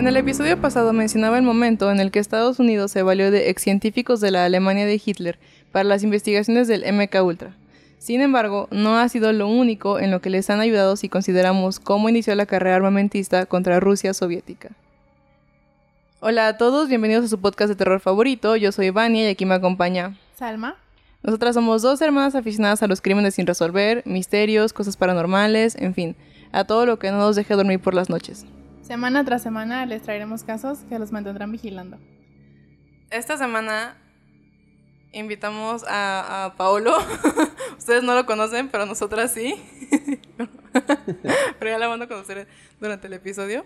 En el episodio pasado mencionaba el momento en el que Estados Unidos se valió de ex científicos de la Alemania de Hitler para las investigaciones del MK Ultra. Sin embargo, no ha sido lo único en lo que les han ayudado si consideramos cómo inició la carrera armamentista contra Rusia soviética. Hola a todos, bienvenidos a su podcast de terror favorito. Yo soy Vania y aquí me acompaña Salma. Nosotras somos dos hermanas aficionadas a los crímenes sin resolver, misterios, cosas paranormales, en fin, a todo lo que no nos deje dormir por las noches. Semana tras semana les traeremos casos que los mantendrán vigilando. Esta semana invitamos a, Paolo. Ustedes no lo conocen, pero nosotras sí. pero ya la van a conocer durante el episodio.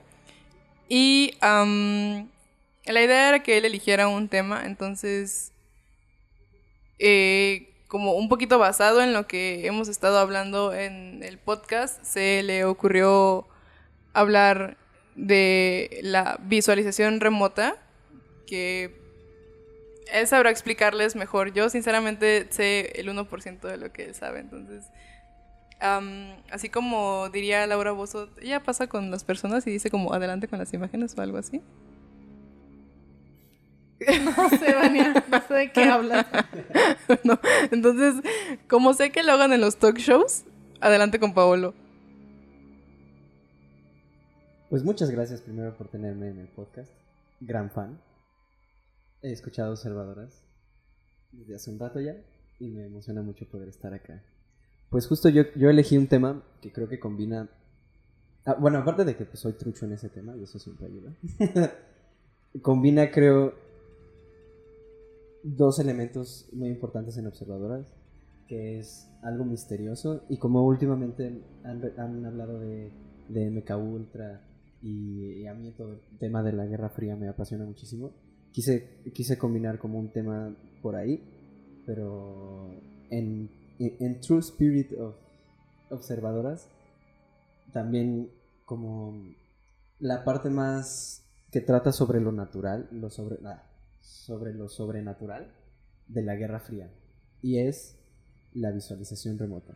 Y la idea era que él eligiera un tema, entonces, eh, como un poquito basado en lo que hemos estado hablando en el podcast, se le ocurrió hablar de la visualización remota, que él sabrá explicarles mejor. Yo sinceramente sé el 1% de lo que él sabe, entonces... así como diría Laura Bozo, ella pasa con las personas y dice como adelante con las imágenes o algo así. No sé, Vania, no sé de qué hablas. No, Entonces, como sé que lo hagan en los talk shows, adelante con Paolo. Pues muchas gracias primero por tenerme en el podcast. Gran fan. He escuchado observadoras desde hace un rato ya y me emociona mucho poder estar acá. Pues justo yo, yo elegí un tema que creo que combina... Ah, bueno, aparte de que pues, soy trucho en ese tema y eso siempre ayuda. combina creo dos elementos muy importantes en observadoras, que es algo misterioso y como últimamente han, han hablado de, de MK Ultra y, a mí todo el tema de la Guerra Fría me apasiona muchísimo, quise, quise combinar como un tema por ahí, pero en, en, en True Spirit of Observadoras, también como la parte más que trata sobre lo natural, lo sobre, ah, sobre lo sobrenatural de la Guerra Fría, y es la visualización remota.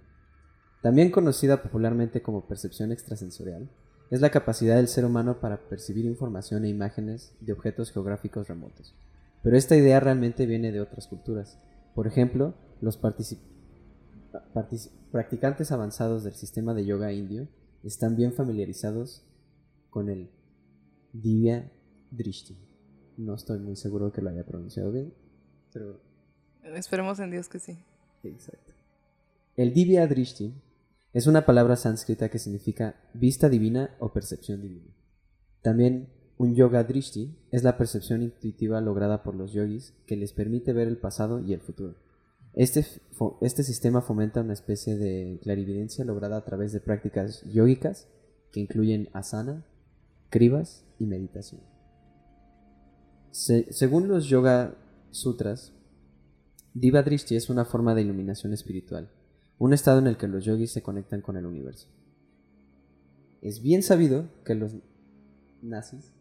También conocida popularmente como percepción extrasensorial, es la capacidad del ser humano para percibir información e imágenes de objetos geográficos remotos. Pero esta idea realmente viene de otras culturas. Por ejemplo, los practicantes avanzados del sistema de yoga indio están bien familiarizados con el Divya Drishti. No estoy muy seguro que lo haya pronunciado bien, pero Esperemos en Dios que sí. Exacto. El Divya Drishti es una palabra sánscrita que significa vista divina o percepción divina. También un yoga drishti es la percepción intuitiva lograda por los yogis que les permite ver el pasado y el futuro. Este, este sistema fomenta una especie de clarividencia lograda a través de prácticas yógicas que incluyen asana, krivas y meditación. Se- según los yoga sutras, Diva Drishti es una forma de iluminación espiritual, un estado en el que los yogis se conectan con el universo. Es bien sabido que los nazis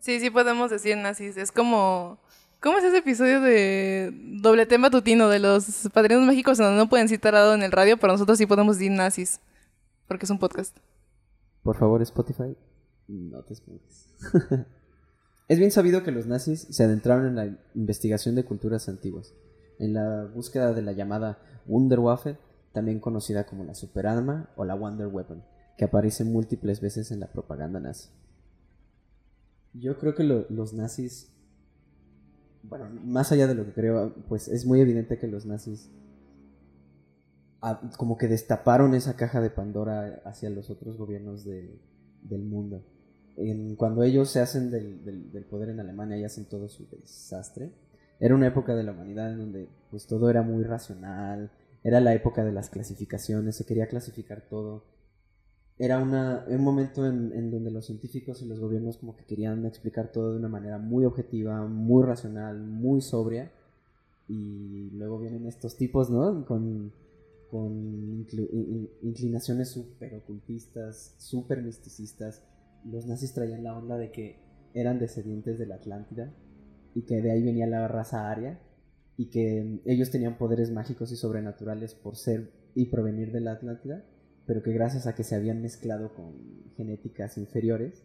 Sí, sí podemos decir nazis. Es como... ¿Cómo es ese episodio de doble tema tutino de los padrinos mágicos donde no pueden citar algo en el radio, pero nosotros sí podemos decir nazis? Porque es un podcast. Por favor, Spotify, no te esponjes. es bien sabido que los nazis se adentraron en la investigación de culturas antiguas, en la búsqueda de la llamada Wunderwaffe, también conocida como la superarma o la Wonder Weapon, que aparece múltiples veces en la propaganda nazi. Yo creo que lo- los nazis, bueno, más allá de lo que creo, pues es muy evidente que los nazis ah, como que destaparon esa caja de Pandora hacia los otros gobiernos de- del mundo. Cuando ellos se hacen del, del- del poder en Alemania y hacen todo su desastre, era una época de la humanidad en donde pues todo era muy racional, era la época de las clasificaciones, se quería clasificar todo. Era una, un momento en, en donde los científicos y los gobiernos como que querían explicar todo de una manera muy objetiva, muy racional, muy sobria. Y luego vienen estos tipos, ¿no? Con, con inclinaciones súper ocultistas, súper misticistas. Los nazis traían la onda de que eran descendientes de la Atlántida y que de ahí venía la raza aria y que ellos tenían poderes mágicos y sobrenaturales por ser y provenir de la Atlántida, pero que gracias a que se habían mezclado con genéticas inferiores,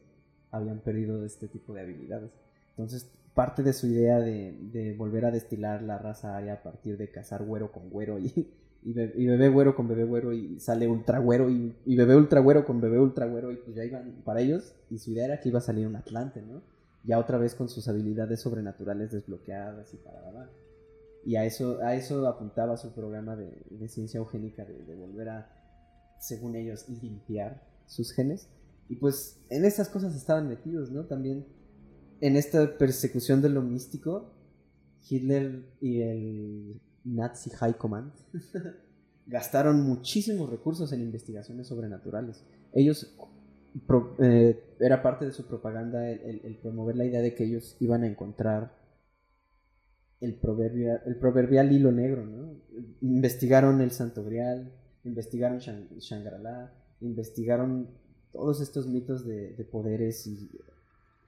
habían perdido este tipo de habilidades. Entonces, parte de su idea de, de volver a destilar la raza aria a partir de cazar güero con güero y, y, be- y bebé güero con bebé güero y sale ultra güero y, y bebé ultra güero con bebé ultra güero y pues ya iban para ellos y su idea era que iba a salir un Atlante, ¿no? Ya otra vez con sus habilidades sobrenaturales desbloqueadas y para Y a eso, a eso apuntaba su programa de, ciencia eugénica, de, de volver a, según ellos, limpiar sus genes. Y pues en estas cosas estaban metidos, ¿no? También en esta persecución de lo místico, Hitler y el Nazi High Command gastaron muchísimos recursos en investigaciones sobrenaturales. Ellos, eh, era parte de su propaganda el, el- promover la idea de que ellos iban a encontrar el proverbial, el proverbial hilo negro, ¿no? Investigaron el Santo Grial, investigaron Shang- investigaron todos estos mitos de, de poderes y,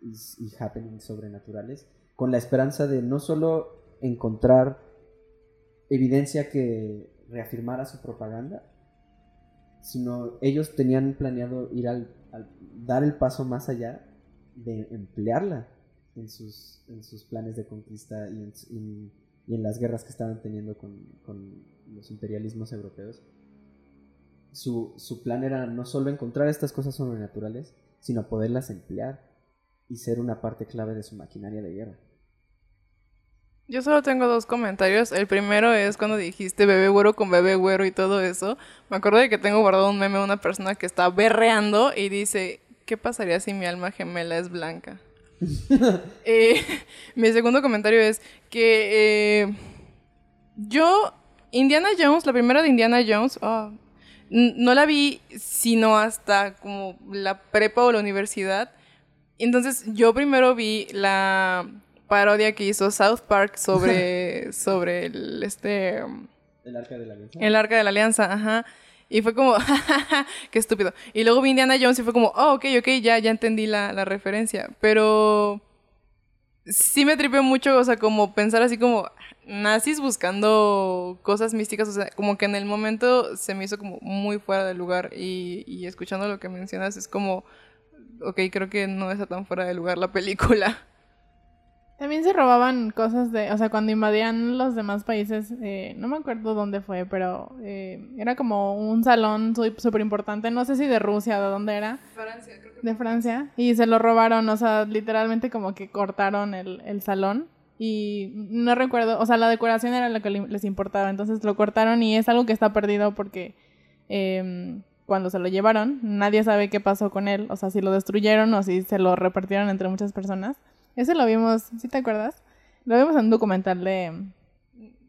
y, y happenings sobrenaturales, con la esperanza de no solo encontrar evidencia que reafirmara su propaganda, sino ellos tenían planeado ir al, al- dar el paso más allá de emplearla en sus, en sus planes de conquista y en, las guerras que estaban teniendo con, con los imperialismos europeos. Su, su plan era no solo encontrar estas cosas sobrenaturales, sino poderlas emplear y ser una parte clave de su maquinaria de guerra. Yo solo tengo dos comentarios. El primero es cuando dijiste bebé güero con bebé güero y todo eso. Me acuerdo de que tengo guardado un meme de una persona que está berreando y dice, ¿qué pasaría si mi alma gemela es blanca? Eh, mi segundo comentario es que eh, yo, Indiana Jones, la primera de Indiana Jones, n- no la vi sino hasta como la prepa o la universidad. Entonces yo primero vi la parodia que hizo South Park sobre, sobre el, este, El arca de la alianza. el arca de la alianza, ajá. Y fue como, qué estúpido. Y luego vi Indiana Jones y fue como, oh, ok, ok, ya, ya entendí la, la referencia. Pero sí me tripeó mucho, o sea, como pensar así como nazis buscando cosas místicas, o sea, como que en el momento se me hizo como muy fuera de lugar y, y escuchando lo que mencionas es como, ok, creo que no está tan fuera de lugar la película. También se robaban cosas de, o sea, cuando invadían los demás países, eh, no me acuerdo dónde fue, pero eh, era como un salón súper importante, no sé si de Rusia, de dónde era, Francia, creo que de Francia, y se lo robaron, o sea, literalmente como que cortaron el, el salón y no recuerdo, o sea, la decoración era lo que les importaba, entonces lo cortaron y es algo que está perdido porque em, cuando se lo llevaron, nadie sabe qué pasó con él, o sea, si lo destruyeron o si se lo repartieron entre muchas personas. Ese lo vimos, ¿sí te acuerdas? Lo vimos en un documental de,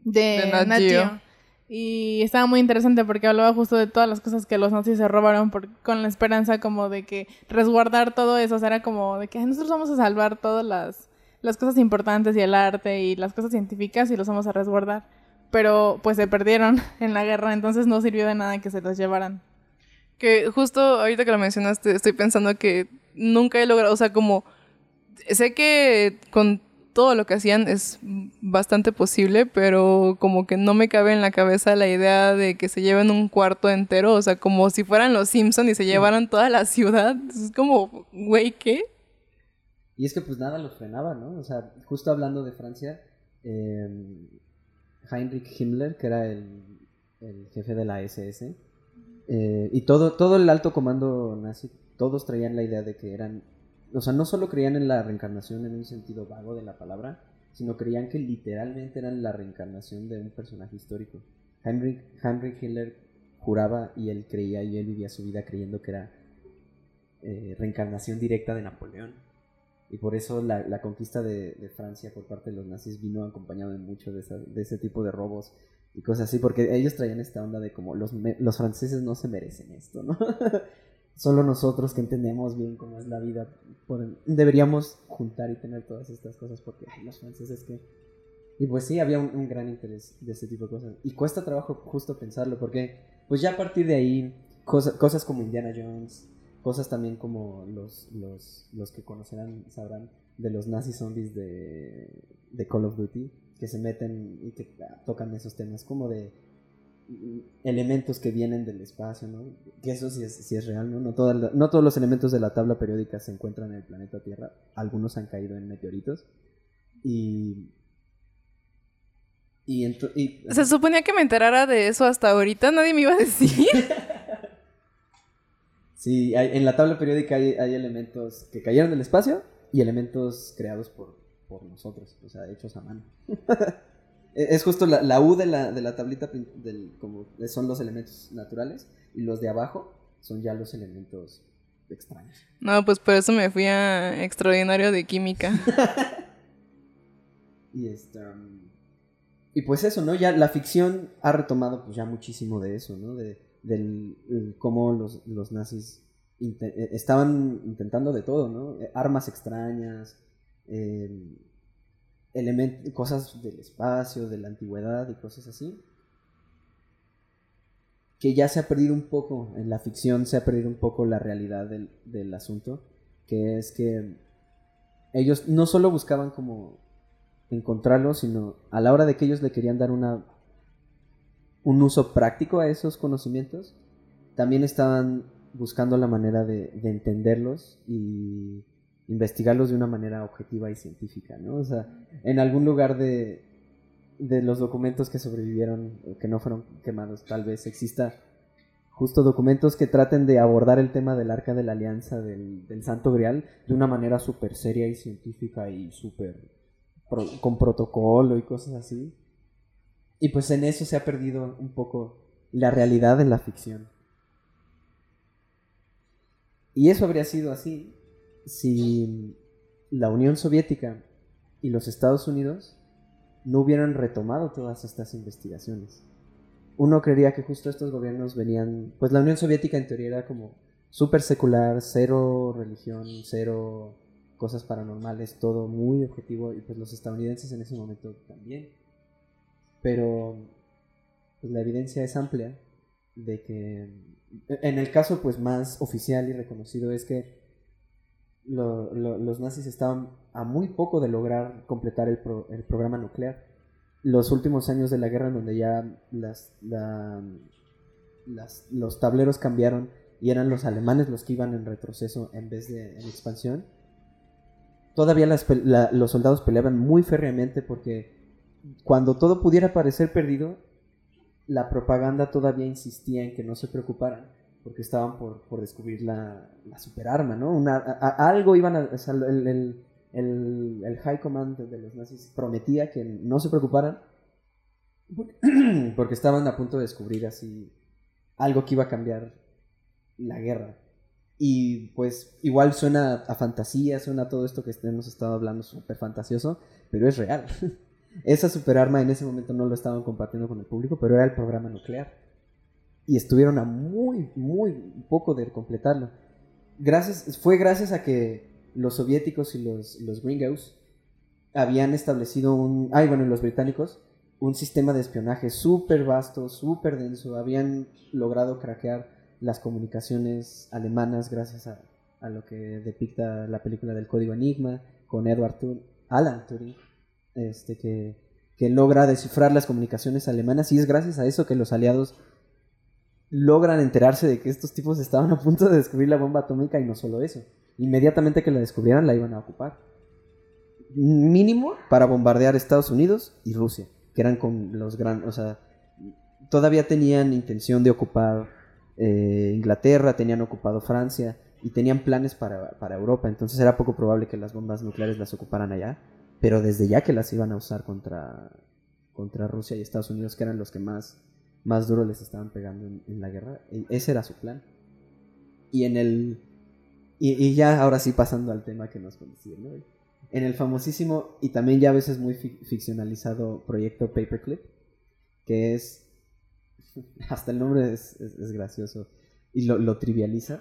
de, De Nat Nat Geo. Geo. Y estaba muy interesante porque hablaba justo de todas las cosas que los nazis se robaron por- con la esperanza como de que resguardar todo eso, o sea, era como de que "Ay, nosotros vamos a salvar todas las, las cosas importantes y el arte y las cosas científicas y los vamos a resguardar. Pero pues se perdieron en la guerra, entonces no sirvió de nada que se los llevaran. Que justo ahorita que lo mencionaste, estoy pensando que nunca he logrado, o sea, como sé que con todo lo que hacían es bastante posible, pero como que no me cabe en la cabeza la idea de que se lleven un cuarto entero, o sea, como si fueran los Simpson y se llevaran toda la ciudad. Es como, güey, ¿qué? Y es que pues nada los frenaba, ¿no? O sea, justo hablando de Francia, eh, Heinrich Himmler, que era el, el jefe de la SS, eh, y todo, todo el alto comando nazi, todos traían la idea de que eran, o sea, no solo creían en la reencarnación en un sentido vago de la palabra, sino creían que literalmente eran la reencarnación de un personaje histórico. Heinrich, Himmler juraba y él creía y él vivía su vida creyendo que era eh, reencarnación directa de Napoleón. Y por eso la, la conquista de, Francia por parte de los nazis vino acompañado de mucho de, esa- de ese tipo de robos y cosas así, porque ellos traían esta onda de como los, los franceses no se merecen esto, ¿no? Solo nosotros que entendemos bien cómo es la vida deberíamos juntar y tener todas estas cosas porque ay, los franceses que... Y pues sí, había un, gran interés de este tipo de cosas. Y cuesta trabajo justo pensarlo porque pues ya a partir de ahí cosa- cosas como Indiana Jones, cosas también como los, los, los que conocerán sabrán de los nazi zombies de, de Call of Duty que se meten y que tocan esos temas como de elementos que vienen del espacio, ¿no? Que eso sí es, sí es real, ¿no? No, toda no todos los elementos de la tabla periódica se encuentran en el planeta Tierra. Algunos han caído en meteoritos. Y... Y, Se suponía que me enterara de eso hasta ahorita, nadie me iba a decir. Sí, hay- en la tabla periódica hay, hay elementos que cayeron del espacio y elementos creados por, por nosotros, o sea, hechos a mano. E- es justo la, la U de la, de la tablita, del, como son los elementos naturales y los de abajo son ya los elementos extraños. No, pues por eso me fui a extraordinario de química. Y este, um, y pues eso, ¿no? Ya la ficción ha retomado pues ya muchísimo de eso, ¿no? De del el cómo los, los nazis eh, estaban intentando de todo, ¿no? Eh, Armas extrañas, eh, cosas del espacio, de la antigüedad y cosas así. Que ya se ha perdido un poco, en la ficción se ha perdido un poco la realidad del, del asunto, que es que ellos no solo buscaban como encontrarlo, sino a la hora de que ellos le querían dar una un uso práctico a esos conocimientos, también estaban buscando la manera de, de entenderlos y investigarlos de una manera objetiva y científica, ¿no? O sea, en algún lugar de, de los documentos que sobrevivieron, que no fueron quemados, tal vez exista justo documentos que traten de abordar el tema del arca de la alianza, del, del santo grial, de una manera súper seria y científica y súper con protocolo y cosas así. Y pues en eso se ha perdido un poco la realidad en la ficción. Y eso habría sido así si la Unión Soviética y los Estados Unidos no hubieran retomado todas estas investigaciones. Uno creería que justo estos gobiernos venían, pues la Unión Soviética en teoría era como súper secular, cero religión, cero cosas paranormales, todo muy objetivo y pues los estadounidenses en ese momento también. Pero pues, la evidencia es amplia de que en el caso pues más oficial y reconocido es que lo- lo- los nazis estaban a muy poco de lograr completar el, pro- el programa nuclear. Los últimos años de la guerra en donde ya las, la- las- los tableros cambiaron y eran los alemanes los que iban en retroceso en vez de en expansión. Todavía los soldados peleaban muy férreamente porque cuando todo pudiera parecer perdido, la propaganda todavía insistía en que no se preocuparan, porque estaban por, por descubrir la, la superarma, ¿no? Una, a- a- algo iban a... o sea, el, el- el- el High Command de los nazis prometía que no se preocuparan, porque- estaban a punto de descubrir así algo que iba a cambiar la guerra. Y pues igual suena a fantasía, suena a todo esto que hemos estado hablando súper fantasioso, pero es real. Esa superarma en ese momento no lo estaban compartiendo con el público, pero era el programa nuclear. Y estuvieron a muy, muy poco de completarlo. Gracias, fue gracias a que los soviéticos y los, los gringos habían establecido un... Ay, bueno, los británicos, un sistema de espionaje súper vasto, súper denso. Habían logrado craquear las comunicaciones alemanas gracias a, a lo que depicta la película del Código Enigma con Edward Tur Alan Turing este, que, que logra descifrar las comunicaciones alemanas y es gracias a eso que los aliados logran enterarse de que estos tipos estaban a punto de descubrir la bomba atómica y no solo eso. Inmediatamente que la descubrieran la iban a ocupar. Mínimo para bombardear Estados Unidos y Rusia, que eran con los gran, o sea, todavía tenían intención de ocupar eh, Inglaterra, tenían ocupado Francia y tenían planes para, para Europa, entonces era poco probable que las bombas nucleares las ocuparan allá pero desde ya que las iban a usar contra, contra Rusia y Estados Unidos, que eran los que más, más duro les estaban pegando en, en la guerra. E- ese era su plan. Y en el. Y, y ya ahora sí pasando al tema que nos conocía, ¿no? En el famosísimo y también ya a veces muy fic- ficcionalizado proyecto Paperclip, que es. Hasta el nombre es, es- es gracioso y lo, lo trivializa,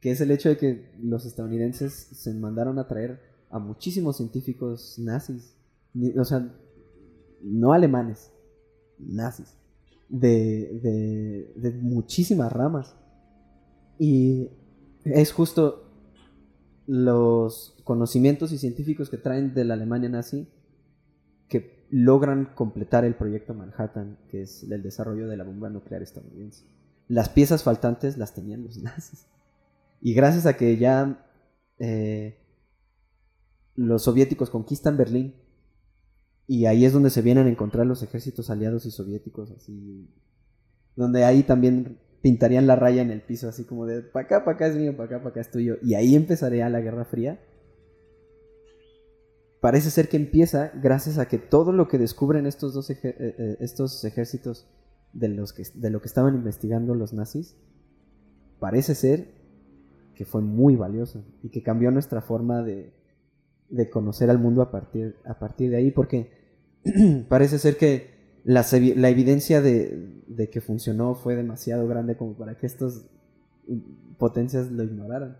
que es el hecho de que los estadounidenses se mandaron a traer a muchísimos científicos nazis, o sea, no alemanes, nazis, de, de, de muchísimas ramas. Y es justo los conocimientos y científicos que traen de la Alemania nazi que logran completar el proyecto Manhattan, que es el desarrollo de la bomba nuclear estadounidense. Las piezas faltantes las tenían los nazis. Y gracias a que ya eh, los soviéticos conquistan Berlín, y ahí es donde se vienen a encontrar los ejércitos aliados y soviéticos, así, donde ahí también pintarían la raya en el piso, así como de, para acá, para acá es mío, para acá, para acá es tuyo, y ahí empezaría la Guerra Fría. Parece ser que empieza gracias a que todo lo que descubren estos dos eh, eh, estos ejércitos de, los que, de lo que estaban investigando los nazis, parece ser que fue muy valioso y que cambió nuestra forma de, de conocer al mundo a partir, a partir de ahí, porque parece ser que la, la evidencia de, de, que funcionó fue demasiado grande como para que estas potencias lo ignoraran.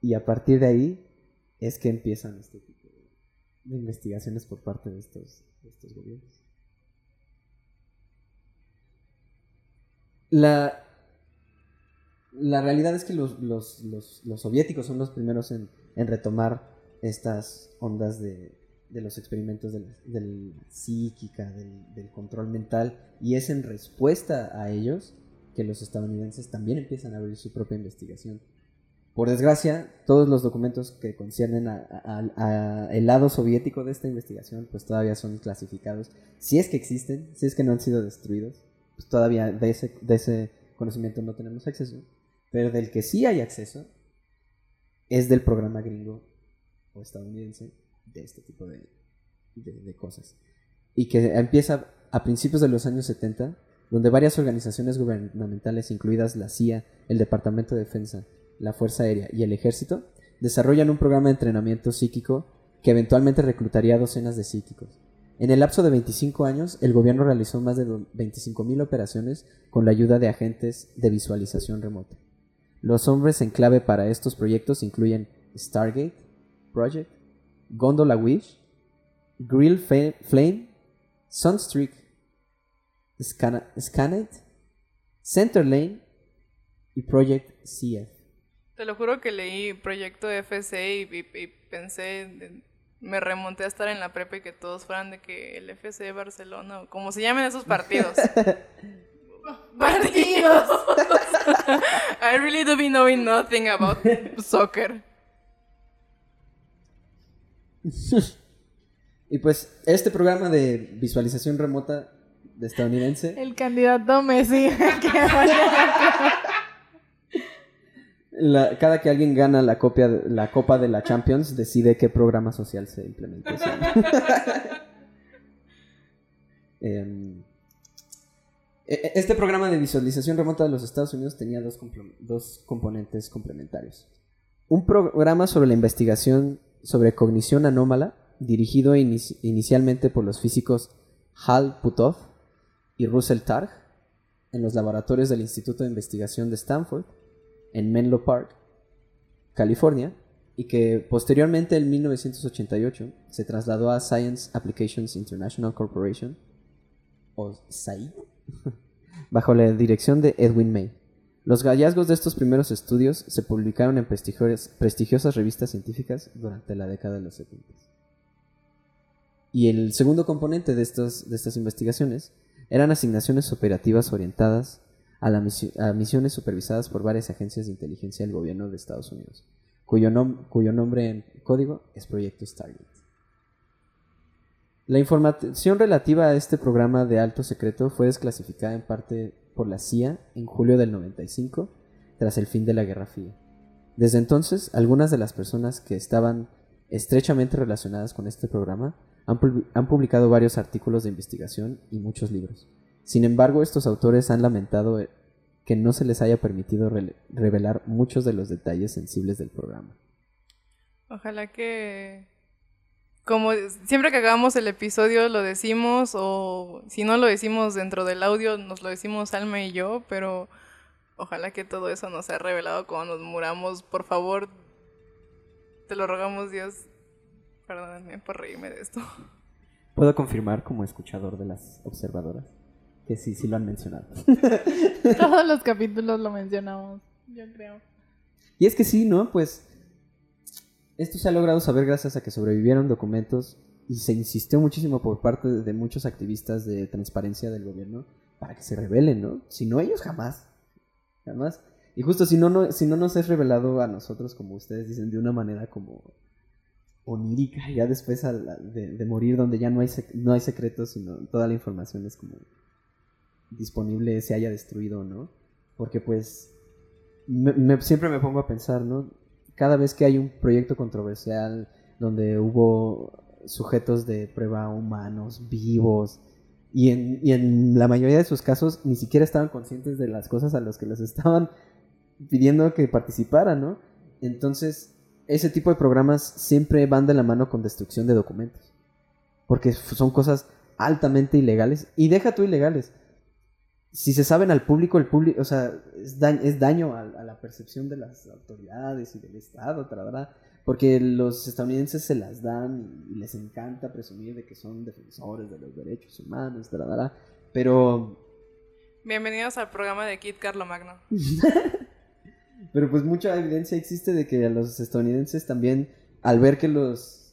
Y a partir de ahí es que empiezan este tipo de investigaciones por parte de estos, estos gobiernos. La, la realidad es que los, los, los, los soviéticos son los primeros en, en retomar estas ondas de, de los experimentos de la, psíquica, del, control mental, y es en respuesta a ellos que los estadounidenses también empiezan a abrir su propia investigación. Por desgracia, todos los documentos que conciernen al lado soviético de esta investigación, pues todavía son clasificados. Si es que existen, si es que no han sido destruidos, pues todavía de ese, de ese conocimiento no tenemos acceso. Pero del que sí hay acceso es del programa gringo o estadounidense de este tipo de, cosas. Y que empieza a principios de los años 70, donde varias organizaciones gubernamentales, incluidas la CIA, el Departamento de Defensa, la Fuerza Aérea y el Ejército, desarrollan un programa de entrenamiento psíquico que eventualmente reclutaría docenas de psíquicos. En el lapso de 25 años, el gobierno realizó más de 25.000 operaciones con la ayuda de agentes de visualización remota. Los hombres en clave para estos proyectos incluyen Stargate, Project, Gondola Wish, Grill Flame, Sunstreak, Scanate, Center Lane y Project CF. Te lo juro que leí Proyecto FC y, pensé, me remonté a estar en la prepa y que todos fueran de que el FC Barcelona, o como se llamen esos partidos. partidos. I really do be knowing nothing about soccer. y pues este programa de visualización remota de estadounidense. El candidato Messi. cada que alguien gana la, copia, la Copa de la Champions, decide qué programa social se implementa. Em, e, e, este programa de visualización remota de los Estados Unidos tenía dos, dos componentes complementarios. Un programa sobre la investigación sobre cognición anómala, dirigido inicialmente por los físicos Hal Puthoff y Russell Targ en los laboratorios del Instituto de Investigación de Stanford, en Menlo Park, California, y que posteriormente en 1988 se trasladó a Science Applications International Corporation, o SAI, bajo la dirección de Edwin May. Los hallazgos de estos primeros estudios se publicaron en prestigiosas revistas científicas durante la década de los 70. Y el segundo componente de, estas investigaciones eran asignaciones operativas orientadas a, misiones supervisadas por varias agencias de inteligencia del gobierno de Estados Unidos, cuyo, cuyo nombre en código es Proyecto Stargate. La información relativa a este programa de alto secreto fue desclasificada en parte por la CIA en julio del 95, tras el fin de la Guerra Fría. Desde entonces, algunas de las personas que estaban estrechamente relacionadas con este programa han, publicado varios artículos de investigación y muchos libros. Sin embargo, estos autores han lamentado eh, que no se les haya permitido revelar muchos de los detalles sensibles del programa. Ojalá que como siempre que hagamos el episodio lo decimos o si no lo decimos dentro del audio nos lo decimos Alma y yo, pero ojalá que todo eso nos sea revelado cuando nos muramos. Por favor, te lo rogamos Dios. Perdóname por reírme de esto. Puedo confirmar como escuchador de las observadoras que sí, sí lo han mencionado. Todos los capítulos lo mencionamos, yo creo. Y es que sí, ¿no? Pues esto se ha logrado saber gracias a que sobrevivieron documentos y se insistió muchísimo por parte de, muchos activistas de transparencia del gobierno para que se revelen, ¿no? Si no ellos jamás, jamás. Y justo si no, no, si no nos es revelado a nosotros, como ustedes dicen, de una manera como onírica, ya después de, de morir, donde ya no hay, no hay secretos, sino toda la información es como disponible, se haya destruido, ¿no? Porque pues me- siempre me pongo a pensar, ¿no? Cada vez que hay un proyecto controversial donde hubo sujetos de prueba humanos, vivos, y en, y en la mayoría de sus casos ni siquiera estaban conscientes de las cosas a las que les estaban pidiendo que participaran, ¿no? Entonces, ese tipo de programas siempre van de la mano con destrucción de documentos. Porque son cosas altamente ilegales. Y deja tú ilegales. Si se saben al público, el público, o sea, es, da- es daño a, a la percepción de las autoridades y del Estado, tarará, porque los estadounidenses se las dan y les encanta presumir de que son defensores de los derechos humanos, tarará, pero Bienvenidos al programa de Kit Carlo Magno. Pero pues mucha evidencia existe de que a los estadounidenses también, al ver que los...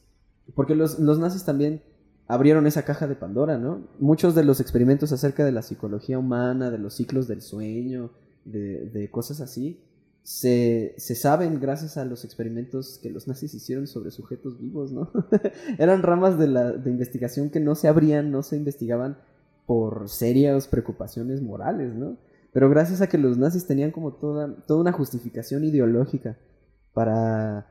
Porque los, los nazis también abrieron esa caja de Pandora, ¿no? Muchos de los experimentos acerca de la psicología humana, de los ciclos del sueño, de, cosas así, se, se saben gracias a los experimentos que los nazis hicieron sobre sujetos vivos, ¿no? Eran ramas de, la, de investigación que no se abrían, no se investigaban por serias preocupaciones morales, ¿no? Pero gracias a que los nazis tenían como toda, toda una justificación ideológica para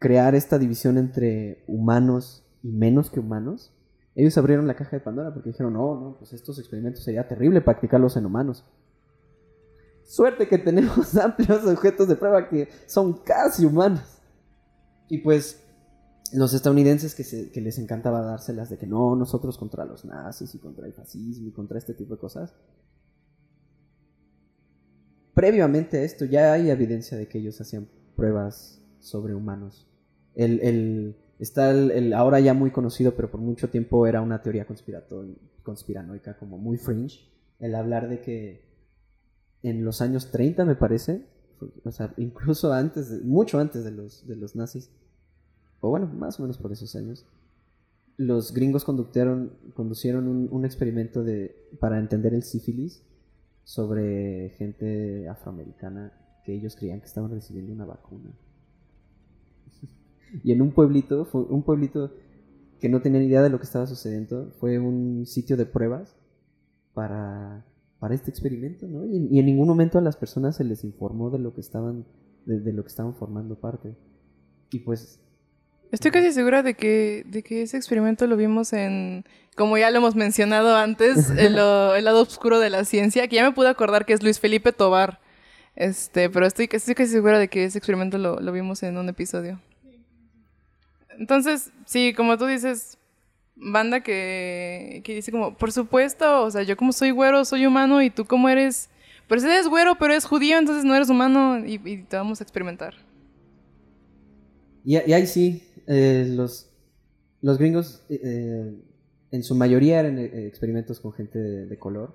crear esta división entre humanos y menos que humanos, ellos abrieron la caja de Pandora porque dijeron, no, no, pues estos experimentos sería terrible practicarlos en humanos. Suerte que tenemos amplios objetos de prueba que son casi humanos. Y pues los estadounidenses que, se- les encantaba dárselas de que no, nosotros contra los nazis y contra el fascismo y contra este tipo de cosas. Previamente a esto ya hay evidencia de que ellos hacían pruebas sobre humanos. El, el- está el, el ahora ya muy conocido, pero por mucho tiempo era una teoría conspiranoica como muy fringe, el hablar de que en los años 30 me parece, o sea, incluso antes, de- mucho antes de los, de los nazis, o bueno, más o menos por esos años, los gringos conductaron, conducieron un, un experimento de, para entender el sífilis sobre gente afroamericana que ellos creían que estaban recibiendo una vacuna. y en un pueblito, fue un pueblito que no tenía ni idea de lo que estaba sucediendo, fue un sitio de pruebas para, para este experimento, ¿no? Y, y en ningún momento a las personas se les informó de lo que estaban, de, de lo que estaban formando parte. Y pues Estoy casi segura de que, de que ese experimento lo vimos en, como ya lo hemos mencionado antes, el, lo- el lado oscuro de la ciencia, que ya me pude acordar que es Luis Felipe Tobar. Este, pero estoy, estoy casi segura de que ese experimento lo, lo vimos en un episodio. Entonces, sí, como tú dices, banda que, que dice como, por supuesto, o sea, yo como soy güero, soy humano, y tú como eres, pues eres güero, pero eres judío, entonces no eres humano, y, te vamos a experimentar. Y, ahí sí, eh, los, los gringos eh, en su mayoría eran eh, experimentos con gente de, color,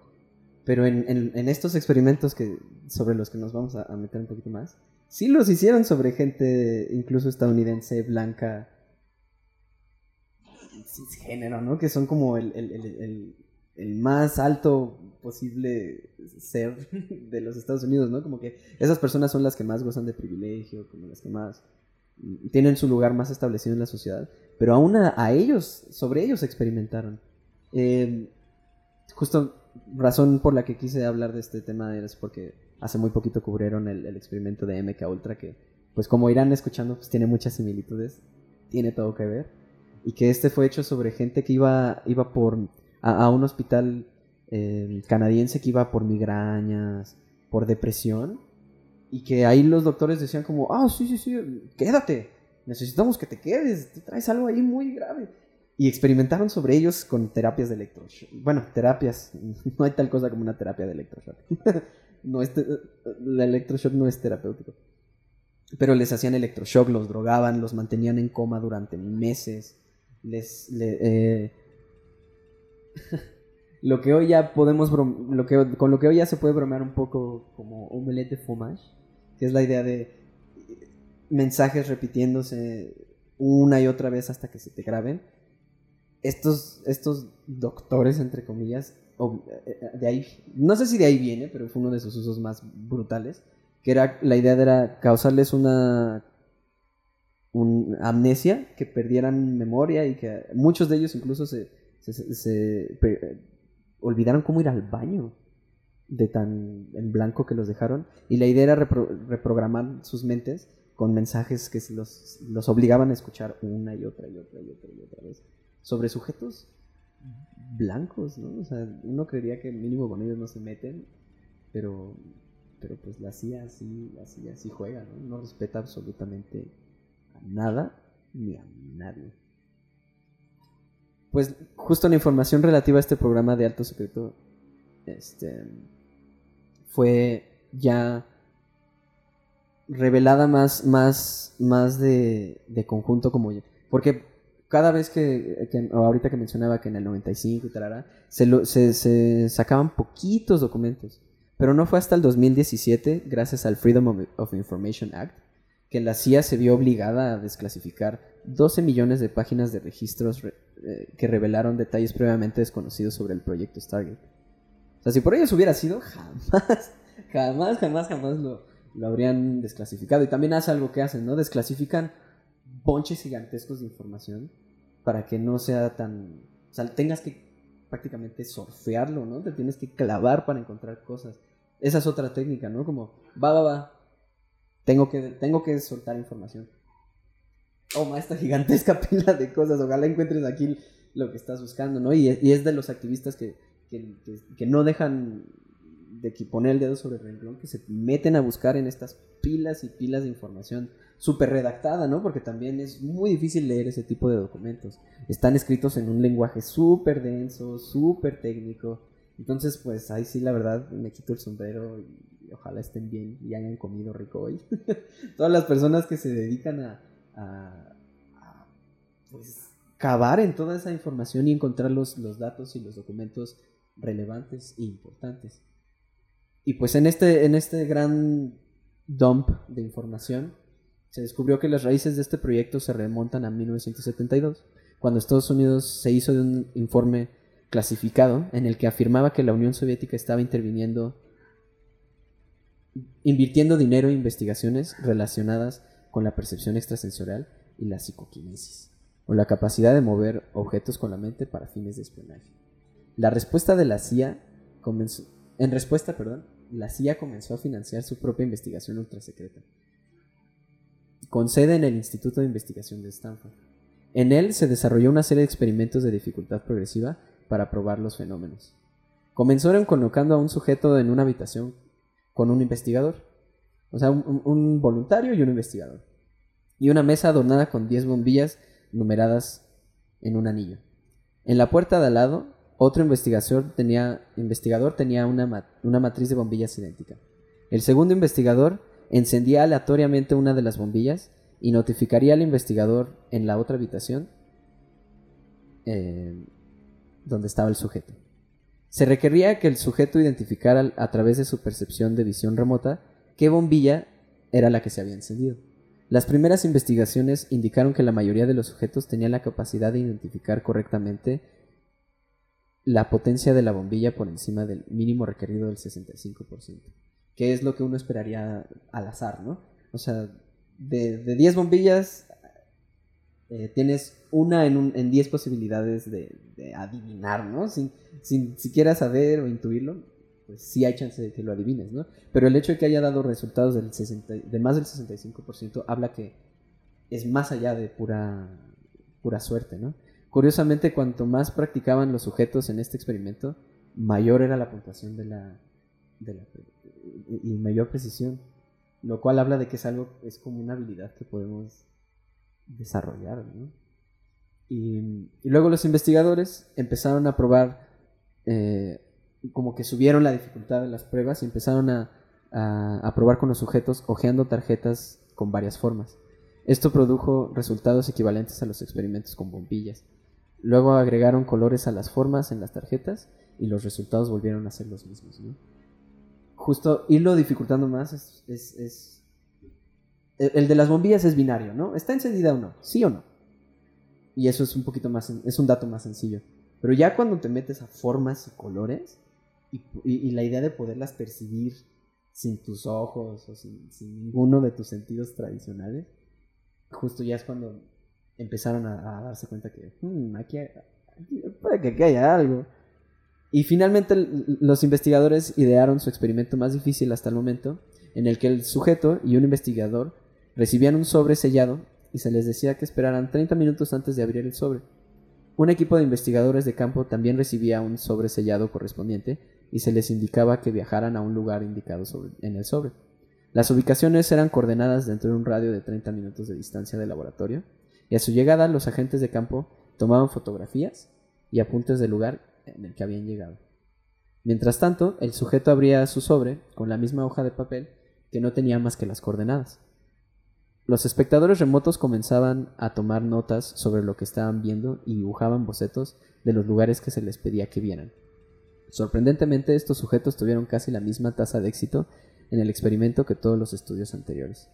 pero en, en- estos experimentos que, sobre los que nos vamos a meter un poquito más, sí los hicieron sobre gente incluso estadounidense, blanca, cisgénero, ¿no? Que son como el, el- el- el- más alto posible ser de los Estados Unidos, ¿no? Como que esas personas son las que más gozan de privilegio, como las que más tienen su lugar más establecido en la sociedad, pero aún a, ellos, sobre ellos experimentaron. Eh, justo razón por la que quise hablar de este tema es porque hace muy poquito cubrieron el, el experimento de MK Ultra que, pues como irán escuchando, pues tiene muchas similitudes, tiene todo que ver, y que este fue hecho sobre gente que iba, iba por a, un hospital eh, canadiense que iba por migrañas, por depresión, y que ahí los doctores decían como, ah, sí, sí, sí, quédate, necesitamos que te quedes, tú traes algo ahí muy grave. Y experimentaron sobre ellos con terapias de electroshock. Bueno, terapias, no hay tal cosa como una terapia de electroshock. no es te- la electroshock no es terapéutico. Pero les hacían electroshock, los drogaban, los mantenían en coma durante meses. Les, le- eh, lo que hoy ya podemos lo que con lo que hoy ya se puede bromear un poco como omelette de fromage, que es la idea de mensajes repitiéndose una y otra vez hasta que se te graben. estos, estos doctores, entre comillas, eh, de ahí, no sé si de ahí viene, pero fue uno de sus usos más brutales, que era, la idea era causarles una un amnesia, que perdieran memoria y que muchos de ellos incluso se, se, olvidaron cómo ir al baño de tan en blanco que los dejaron. Y la idea era repro- reprogramar sus mentes con mensajes que los, los obligaban a escuchar una y otra y otra y otra y otra vez sobre sujetos blancos, ¿no? O sea, uno creería que mínimo con ellos no se meten, pero, pero pues la CIA sí, la CIA sí juega, ¿no? No respeta absolutamente nada ni a nadie. Pues justo la información relativa a este programa de alto secreto este, fue ya revelada más, más, más de, de conjunto como yo. Porque cada vez que, que- ahorita que mencionaba que en el 95 y se, lo- se, se sacaban poquitos documentos. Pero no fue hasta el 2017, gracias al Freedom of Information Act, que la CIA se vio obligada a desclasificar 12 millones de páginas de registros re- eh, que revelaron detalles previamente desconocidos sobre el proyecto Stargate. O sea, si por ellos hubiera sido, jamás, jamás, jamás, jamás lo, lo habrían desclasificado. Y también hace algo que hacen, ¿no? Desclasifican bonches gigantescos de información para que no sea tan... O sea, tengas que prácticamente surfearlo, ¿no? Te tienes que clavar para encontrar cosas. Esa es otra técnica, ¿no? Como, va, va, va. Tengo que, tengo que soltar información. Toma esta gigantesca pila de cosas. Ojalá encuentres aquí lo que estás buscando, ¿no? Y, y es de los activistas que, que, que- que no dejan de que poner el dedo sobre el renglón, que se meten a buscar en estas pilas y pilas de información súper redactada, ¿no? Porque también es muy difícil leer ese tipo de documentos. Están escritos en un lenguaje súper denso, súper técnico. Entonces, pues ahí sí, la verdad, me quito el sombrero y ojalá estén bien y hayan comido rico hoy. Todas las personas que se dedican a, pues, cavar en toda esa información y encontrar los, los datos y los documentos relevantes e importantes. Y pues en este, en este gran dump de información, se descubrió que las raíces de este proyecto se remontan a 1972, cuando Estados Unidos se hizo de un informe clasificado en el que afirmaba que la Unión Soviética estaba interviniendo, invirtiendo dinero en investigaciones relacionadas con la percepción extrasensorial y la psicoquinesis, o la capacidad de mover objetos con la mente para fines de espionaje. La respuesta de la CIA comenzó, en respuesta, perdón, la CIA comenzó a financiar su propia investigación ultrasecreta, con sede en el Instituto de Investigación de Stanford. En él se desarrolló una serie de experimentos de dificultad progresiva para probar los fenómenos. Comenzaron colocando a un sujeto en una habitación con un investigador, o sea, un, un- un voluntario y un investigador, y una mesa adornada con 10 bombillas numeradas en un anillo. En la puerta de al lado, otro investigador tenía, investigador tenía una, una matriz de bombillas idéntica. El segundo investigador encendía aleatoriamente una de las bombillas y notificaría al investigador en la otra habitación eh, donde estaba el sujeto. Se requería que el sujeto identificara a través de su percepción de visión remota qué bombilla era la que se había encendido. Las primeras investigaciones indicaron que la mayoría de los sujetos tenían la capacidad de identificar correctamente la potencia de la bombilla por encima del mínimo requerido del 65%, que es lo que uno esperaría al azar, ¿no? O sea, de, de 10 bombillas eh, tienes una en, un, en 10 posibilidades de, adivinar, ¿no? Sin, siquiera saber o intuirlo, pues sí hay chance de que lo adivines, ¿no? Pero el hecho de que haya dado resultados del 60, de más del 65% habla que es más allá de pura, pura suerte, ¿no? Curiosamente, cuanto más practicaban los sujetos en este experimento, mayor era la puntuación de la, de la y mayor precisión, lo cual habla de que es algo, es como una habilidad que podemos desarrollar, ¿no? Y, luego los investigadores empezaron a probar, eh, como que subieron la dificultad de las pruebas y empezaron a, probar con los sujetos hojeando tarjetas con varias formas. Esto produjo resultados equivalentes a los experimentos con bombillas. Luego agregaron colores a las formas en las tarjetas y los resultados volvieron a ser los mismos. ¿no? Justo irlo dificultando más es- El de las bombillas es binario, ¿no? ¿Está encendida o no? ¿Sí o no? Y eso es un poquito más, es un dato más sencillo. Pero ya cuando te metes a formas y colores, y, la idea de poderlas percibir sin tus ojos o sin, ninguno de tus sentidos tradicionales, justo ya es cuando empezaron a, darse cuenta que "Hmm, aquí, hay- puede que aquí haya algo. Y finalmente los investigadores idearon su experimento más difícil hasta el momento, en el que el sujeto y un investigador recibían un sobre sellado y se les decía que esperaran 30 minutos antes de abrir el sobre. Un equipo de investigadores de campo también recibía un sobre sellado correspondiente y se les indicaba que viajaran a un lugar indicado en el sobre. Las ubicaciones eran coordenadas dentro de un radio de 30 minutos de distancia del laboratorio y a su llegada los agentes de campo tomaban fotografías y apuntes del lugar en el que habían llegado. Mientras tanto, el sujeto abría su sobre con la misma hoja de papel que no tenía más que las coordenadas. Los espectadores remotos comenzaban a tomar notas sobre lo que estaban viendo y dibujaban bocetos de los lugares que se les pedía que vieran. Sorprendentemente, estos sujetos tuvieron casi la misma tasa de éxito en el experimento que todos los estudios anteriores.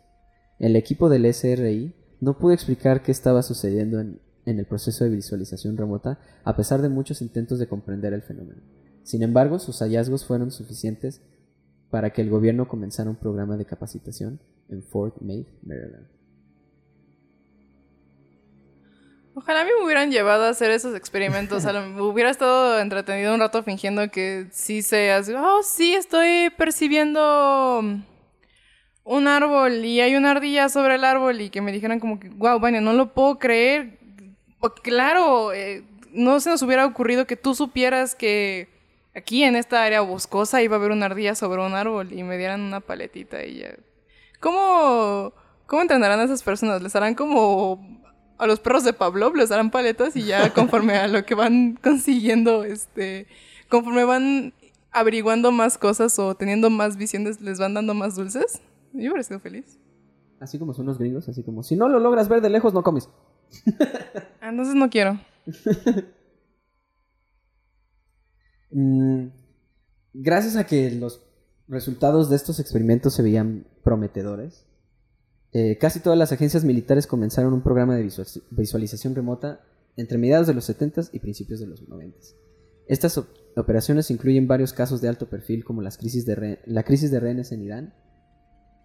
El equipo del SRI no pudo explicar qué estaba sucediendo en, en el proceso de visualización remota a pesar de muchos intentos de comprender el fenómeno. Sin embargo, sus hallazgos fueron suficientes para que el gobierno comenzara un programa de capacitación en Fort Meade, Maryland. Ojalá me hubieran llevado a hacer esos experimentos. A lo- hubiera estado entretenido un rato fingiendo que sí sé. así, Oh, sí, estoy percibiendo un árbol y hay una ardilla sobre el árbol. Y que me dijeran como que, wow, Vania, no lo puedo creer. O- Claro, eh, no se nos hubiera ocurrido que tú supieras que aquí en esta área boscosa iba a haber una ardilla sobre un árbol y me dieran una paletita y ya. ¿Cómo, cómo entrenarán a esas personas? ¿Les harán como a los perros de Pavlov? ¿Les darán paletas y ya conforme a lo que van consiguiendo, este, conforme van averiguando más cosas o teniendo más visiones, les van dando más dulces? Yo hubiera sido feliz. Así como son los gringos, así como si no lo logras ver de lejos, no comes. Ah, Entonces no quiero. Mm, gracias a que los resultados de estos experimentos se veían prometedores, eh, casi todas las agencias militares comenzaron un programa de visual- visualización remota entre mediados de los 70s y principios de los 90s. Estas op- operaciones incluyen varios casos de alto perfil como las crisis de la crisis de rehenes en Irán,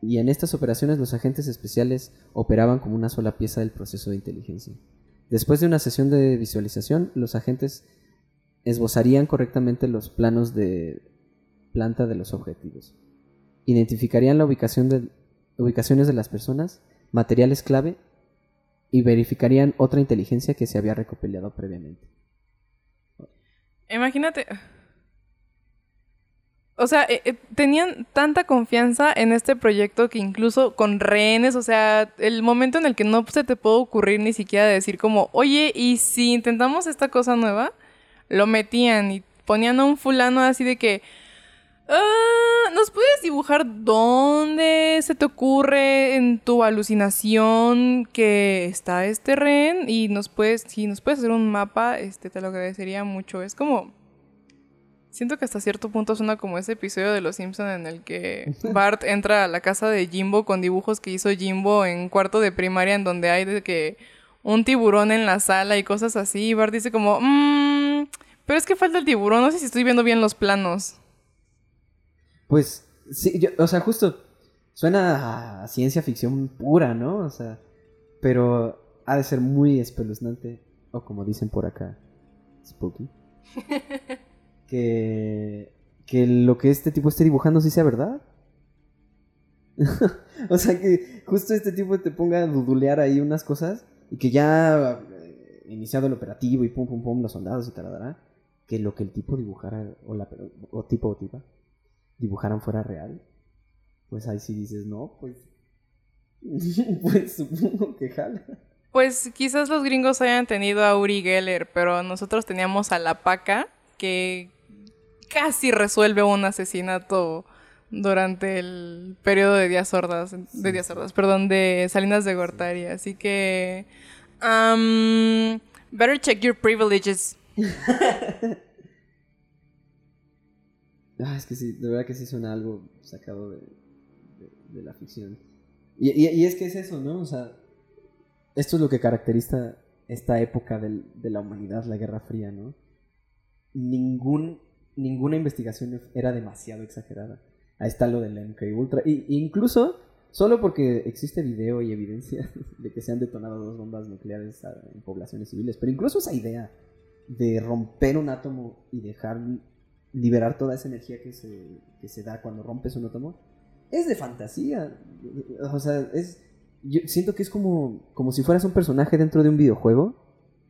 y en estas operaciones los agentes especiales operaban como una sola pieza del proceso de inteligencia. Después de una sesión de visualización, los agentes esbozarían correctamente los planos de planta de los objetivos. Identificarían la ubicación de, ubicaciones de las personas, materiales clave y verificarían otra inteligencia que se había recopilado previamente. Imagínate. O sea, eh, eh, tenían tanta confianza en este proyecto que incluso con rehenes, o sea, el momento en el que no se te puede ocurrir ni siquiera decir como, oye, ¿y si intentamos esta cosa nueva? Lo metían y ponían a un fulano así de que, "Ah, ¿nos puedes dibujar dónde se te ocurre en tu alucinación que está este rehén? Y nos puedes, si nos puedes hacer un mapa, este, te lo agradecería mucho. Es como... Siento que hasta cierto punto suena como ese episodio de Los Simpson en el que Bart entra a la casa de Jimbo con dibujos que hizo Jimbo en cuarto de primaria en donde hay de que un tiburón en la sala y cosas así. Y Bart dice como, mmm, pero es que falta el tiburón, no sé si estoy viendo bien los planos. Pues, sí, yo- o sea, justo suena a ciencia ficción pura, ¿no? O sea, pero ha de ser muy espeluznante, o como dicen por acá, spooky. que, que lo que este tipo esté dibujando sí sea verdad. o sea, que justo este tipo te ponga a dudulear ahí unas cosas y que ya eh, iniciado el operativo y pum pum pum los soldados y taladra, que lo que el tipo dibujara o la o tipo o tipa dibujaran fuera real, pues ahí sí dices, no, pues pues supongo que jala. Pues quizás los gringos hayan tenido a Uri Geller, pero nosotros teníamos a la paca que casi resuelve un asesinato durante el periodo de Díaz Sordas, de Díaz Sordas, perdón, de Salinas de Gortari, así que um, better check your privileges. Ah, es que sí, de verdad que sí suena algo sacado de, de- la ficción. Y, y- y es que es eso, ¿no? O sea, esto es lo que caracteriza esta época del- de la humanidad, la Guerra Fría, ¿no? Ningún, ninguna investigación era demasiado exagerada. Ahí está lo del MK Ultra. Y, y incluso, solo porque existe video y evidencia de que se han detonado dos bombas nucleares a- en poblaciones civiles, pero incluso esa idea de romper un átomo y dejar liberar toda esa energía que se, que se da cuando rompes un átomo, es de fantasía. O sea, es. Yo siento que es como, como si fueras un personaje dentro de un videojuego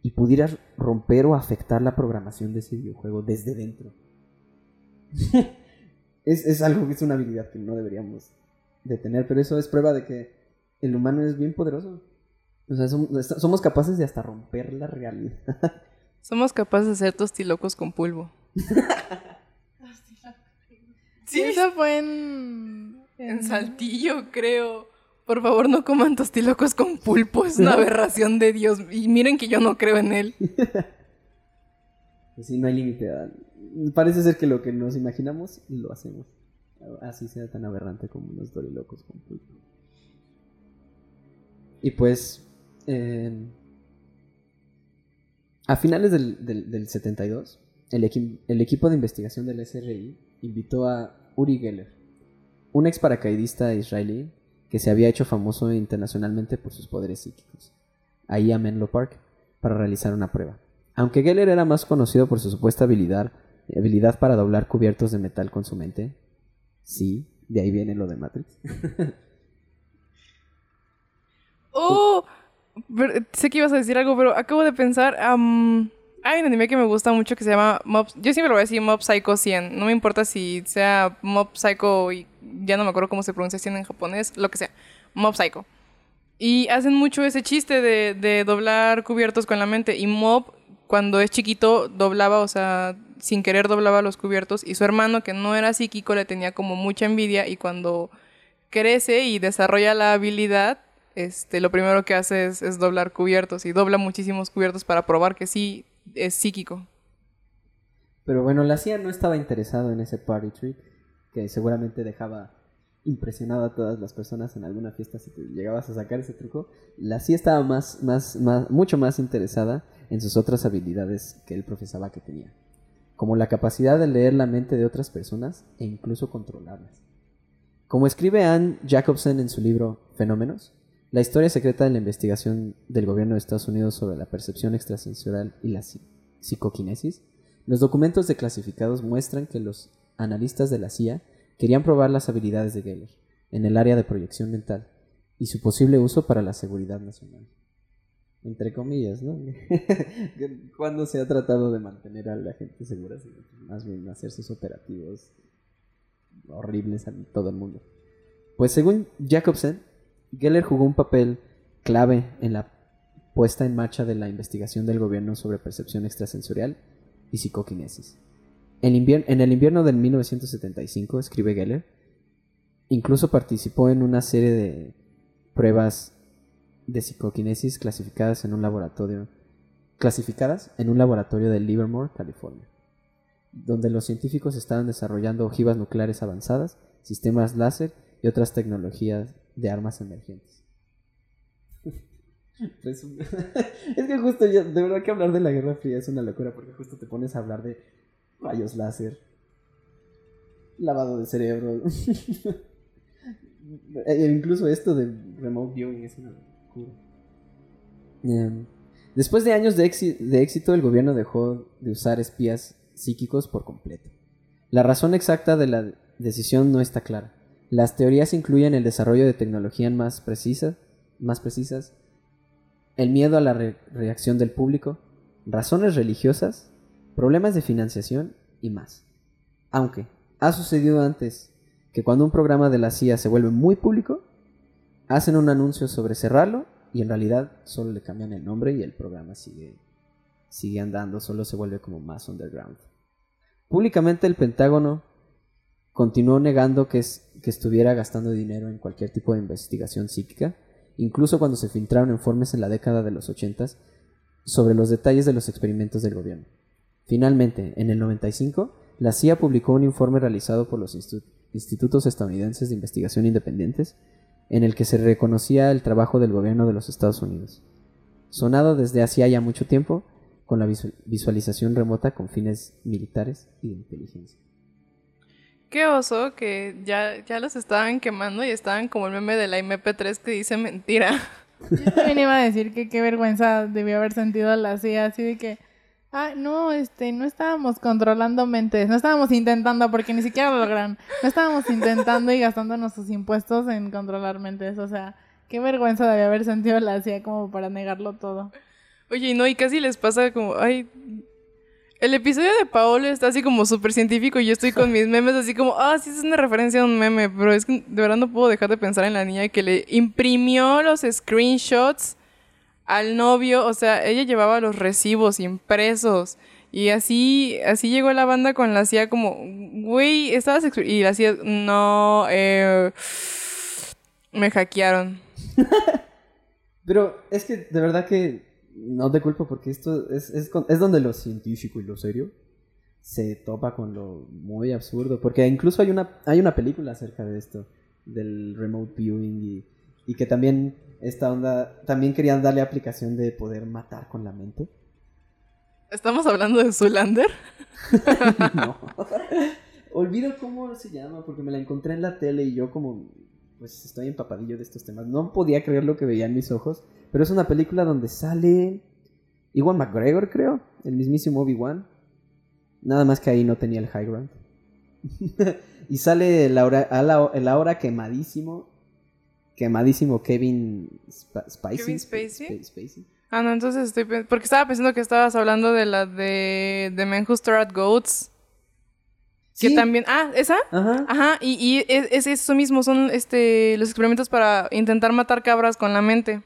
y pudieras romper o afectar la programación de ese videojuego desde dentro. es, es algo que es una habilidad que no deberíamos de tener, pero eso es prueba de que el humano es bien poderoso. O sea, som- est- somos capaces de hasta romper la realidad. Somos capaces de hacer tostilocos con pulvo. Sí, eso fue en... En Saltillo, creo. Por favor, no coman tostilocos con pulpo. Es una aberración de Dios. Y miren que yo no creo en él. Pues sí, no hay límite. Parece ser que lo que nos imaginamos lo hacemos. Así sea tan aberrante como unos dorilocos con pulpo. Y pues. eh, a finales del, del- del 72, el, equi- el equipo de investigación del SRI invitó a Uri Geller, un ex paracaidista israelí que se había hecho famoso internacionalmente por sus poderes psíquicos, ahí a Menlo Park, para realizar una prueba. Aunque Geller era más conocido por su supuesta habilidad, habilidad para doblar cubiertos de metal con su mente, sí, de ahí viene lo de Matrix. Oh, sé que ibas a decir algo, pero acabo de pensar. am, hay un anime que me gusta mucho que se llama Mob. Yo siempre lo voy a decir Mob Psycho 100. No me importa si sea Mob Psycho y ya no me acuerdo cómo se pronuncia 100 en japonés, lo que sea. Mob Psycho. Y hacen mucho ese chiste de, de doblar cubiertos con la mente. Y Mob, cuando es chiquito, doblaba, o sea, sin querer doblaba los cubiertos. Y su hermano, que no era psíquico, le tenía como mucha envidia. Y cuando crece y desarrolla la habilidad, este, lo primero que hace es, es doblar cubiertos. Y dobla muchísimos cubiertos para probar que sí es psíquico. Pero bueno, la CIA no estaba interesado en ese party trick, que seguramente dejaba impresionado a todas las personas en alguna fiesta si te llegabas a sacar ese truco. La CIA estaba más, más, más, mucho más interesada en sus otras habilidades que él profesaba que tenía, como la capacidad de leer la mente de otras personas e incluso controlarlas. Como escribe Anne Jacobsen en su libro Fenómenos, la historia secreta de la investigación del gobierno de Estados Unidos sobre la percepción extrasensorial y la psi- psicoquinesis, los documentos declasificados muestran que los analistas de la CIA querían probar las habilidades de Geller en el área de proyección mental y su posible uso para la seguridad nacional. Entre comillas, ¿no? Cuando se ha tratado de mantener a la gente segura, sino más bien hacer sus operativos horribles a todo el mundo. Pues según Jacobsen, Geller jugó un papel clave en la puesta en marcha de la investigación del gobierno sobre percepción extrasensorial y psicoquinesis. En, el invierno del 1975, escribe Geller, incluso participó en una serie de pruebas de psicoquinesis clasificadas en un laboratorio clasificadas en un laboratorio de Livermore, California, donde los científicos estaban desarrollando ojivas nucleares avanzadas, sistemas láser y otras tecnologías de armas emergentes. Es que justo ya, de verdad que hablar de la Guerra Fría es una locura porque justo te pones a hablar de rayos láser, lavado de cerebro. E incluso esto de remote viewing es una locura. Em, después de años de éxito, el gobierno dejó de usar espías psíquicos por completo. La razón exacta de la decisión no está clara. Las teorías incluyen el desarrollo de tecnología más precisa, más precisas, el miedo a la re- reacción del público, razones religiosas, problemas de financiación y más. Aunque ha sucedido antes que cuando un programa de la CIA se vuelve muy público, hacen un anuncio sobre cerrarlo y en realidad solo le cambian el nombre y el programa sigue, sigue andando, solo se vuelve como más underground. Públicamente el Pentágono continuó negando que, que estuviera gastando dinero en cualquier tipo de investigación psíquica, incluso cuando se filtraron informes en la década de los 80 sobre los detalles de los experimentos del gobierno. Finalmente, en el 95, la CIA publicó un informe realizado por los institu- institutos estadounidenses de investigación independientes en el que se reconocía el trabajo del gobierno de los Estados Unidos. sonado desde hacía ya mucho tiempo, con la visu- visualización remota con fines militares y de inteligencia. Qué oso que ya, ya los estaban quemando y estaban como el meme de la MP3 que dice mentira. Yo también iba a decir que qué vergüenza debió haber sentido la CIA, así de que, ah, no, este, no estábamos controlando mentes, no estábamos intentando, porque ni siquiera lo logran, no estábamos intentando y gastando nuestros impuestos en controlar mentes, o sea, qué vergüenza debió haber sentido la CIA como para negarlo todo. Oye, y no, y casi les pasa como, ay, el episodio de Paolo está así como súper científico y yo estoy con mis memes así como, ah, sí, es una referencia a un meme, pero es que de verdad no puedo dejar de pensar en la niña que le imprimió los screenshots al novio, o sea, ella llevaba los recibos impresos y así, así llegó la banda con la CIA como, güey, estabas, exp-" y la CIA, no, eh, me hackearon. Pero es que de verdad que no te culpo porque esto es, es, es donde lo científico y lo serio se topa con lo muy absurdo. Porque incluso hay una, hay una película acerca de esto, del remote viewing y, y que también esta onda, también querían darle aplicación de poder matar con la mente. ¿Estamos hablando de Zulander? no. Olvido cómo se llama porque me la encontré en la tele y yo como pues estoy empapadillo de estos temas. No podía creer lo que veía en mis ojos, pero es una película donde sale Iwan McGregor, creo, el mismísimo Obi-Wan. Nada más que ahí no tenía el high ground. y sale el ahora, el quemadísimo quemadísimo Kevin Spacey. Kevin Spacey. Spa- Spacey. Ah, no, entonces estoy... Porque estaba pensando que estabas hablando de la de The Men Who Stare at Goats. Que Sí. también... Ah, ¿esa? Ajá. Ajá, y, y es, es eso mismo, son este los experimentos para intentar matar cabras con la mente.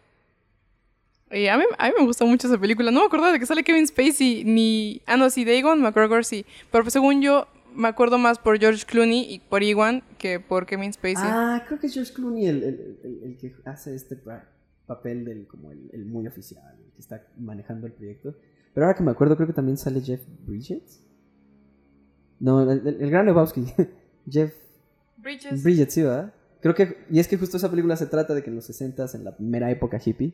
Y a mí, a mí me gustó mucho esa película. No me acuerdo de que sale Kevin Spacey, ni... Ah, no, sí, Ewan McGregor sí. Pero pues, según yo, me acuerdo más por George Clooney y por Ewan que por Kevin Spacey. Ah, creo que es George Clooney el, el- el- el que hace este pa- papel del como el, muy oficial, el que está manejando el proyecto. Pero ahora que me acuerdo, creo que también sale Jeff Bridges. No, el, gran Lebowski. Jeff Bridges. Bridges, sí, ¿verdad? Creo que, y es que justo esa película se trata de que en los 60 en la primera época hippie,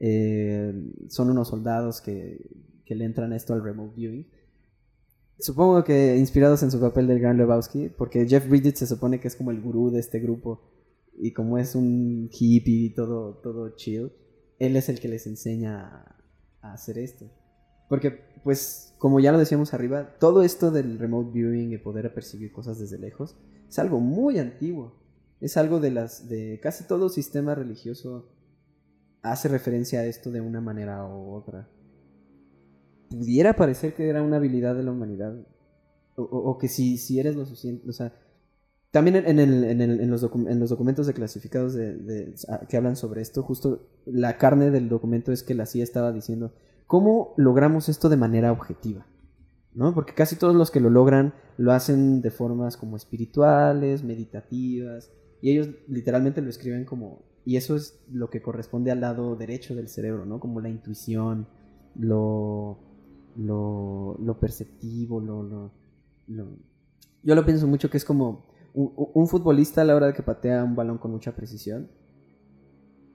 eh, son unos soldados que, que le entran esto al remote viewing. Supongo que inspirados en su papel del gran Lebowski, porque Jeff Bridges se supone que es como el gurú de este grupo, y como es un hippie todo, todo chill, él es el que les enseña a hacer esto. Porque, pues, como ya lo decíamos arriba, todo esto del remote viewing y poder percibir cosas desde lejos es algo muy antiguo. Es algo de las de casi todo sistema religioso hace referencia a esto de una manera u otra. Pudiera parecer que era una habilidad de la humanidad o, o- que si, si eres lo suficiente, o sea, también en, el- en el- en los, docu- en los documentos de clasificados de, que hablan sobre esto, justo la carne del documento es que la CIA estaba diciendo, ¿cómo logramos esto de manera objetiva? ¿No? Porque casi todos los que lo logran lo hacen de formas como espirituales, meditativas, y ellos literalmente lo escriben como, y eso es lo que corresponde al lado derecho del cerebro, ¿no? Como la intuición, lo, lo, lo perceptivo, lo, lo, Yo lo pienso mucho que es como un, futbolista a la hora de que patea un balón con mucha precisión,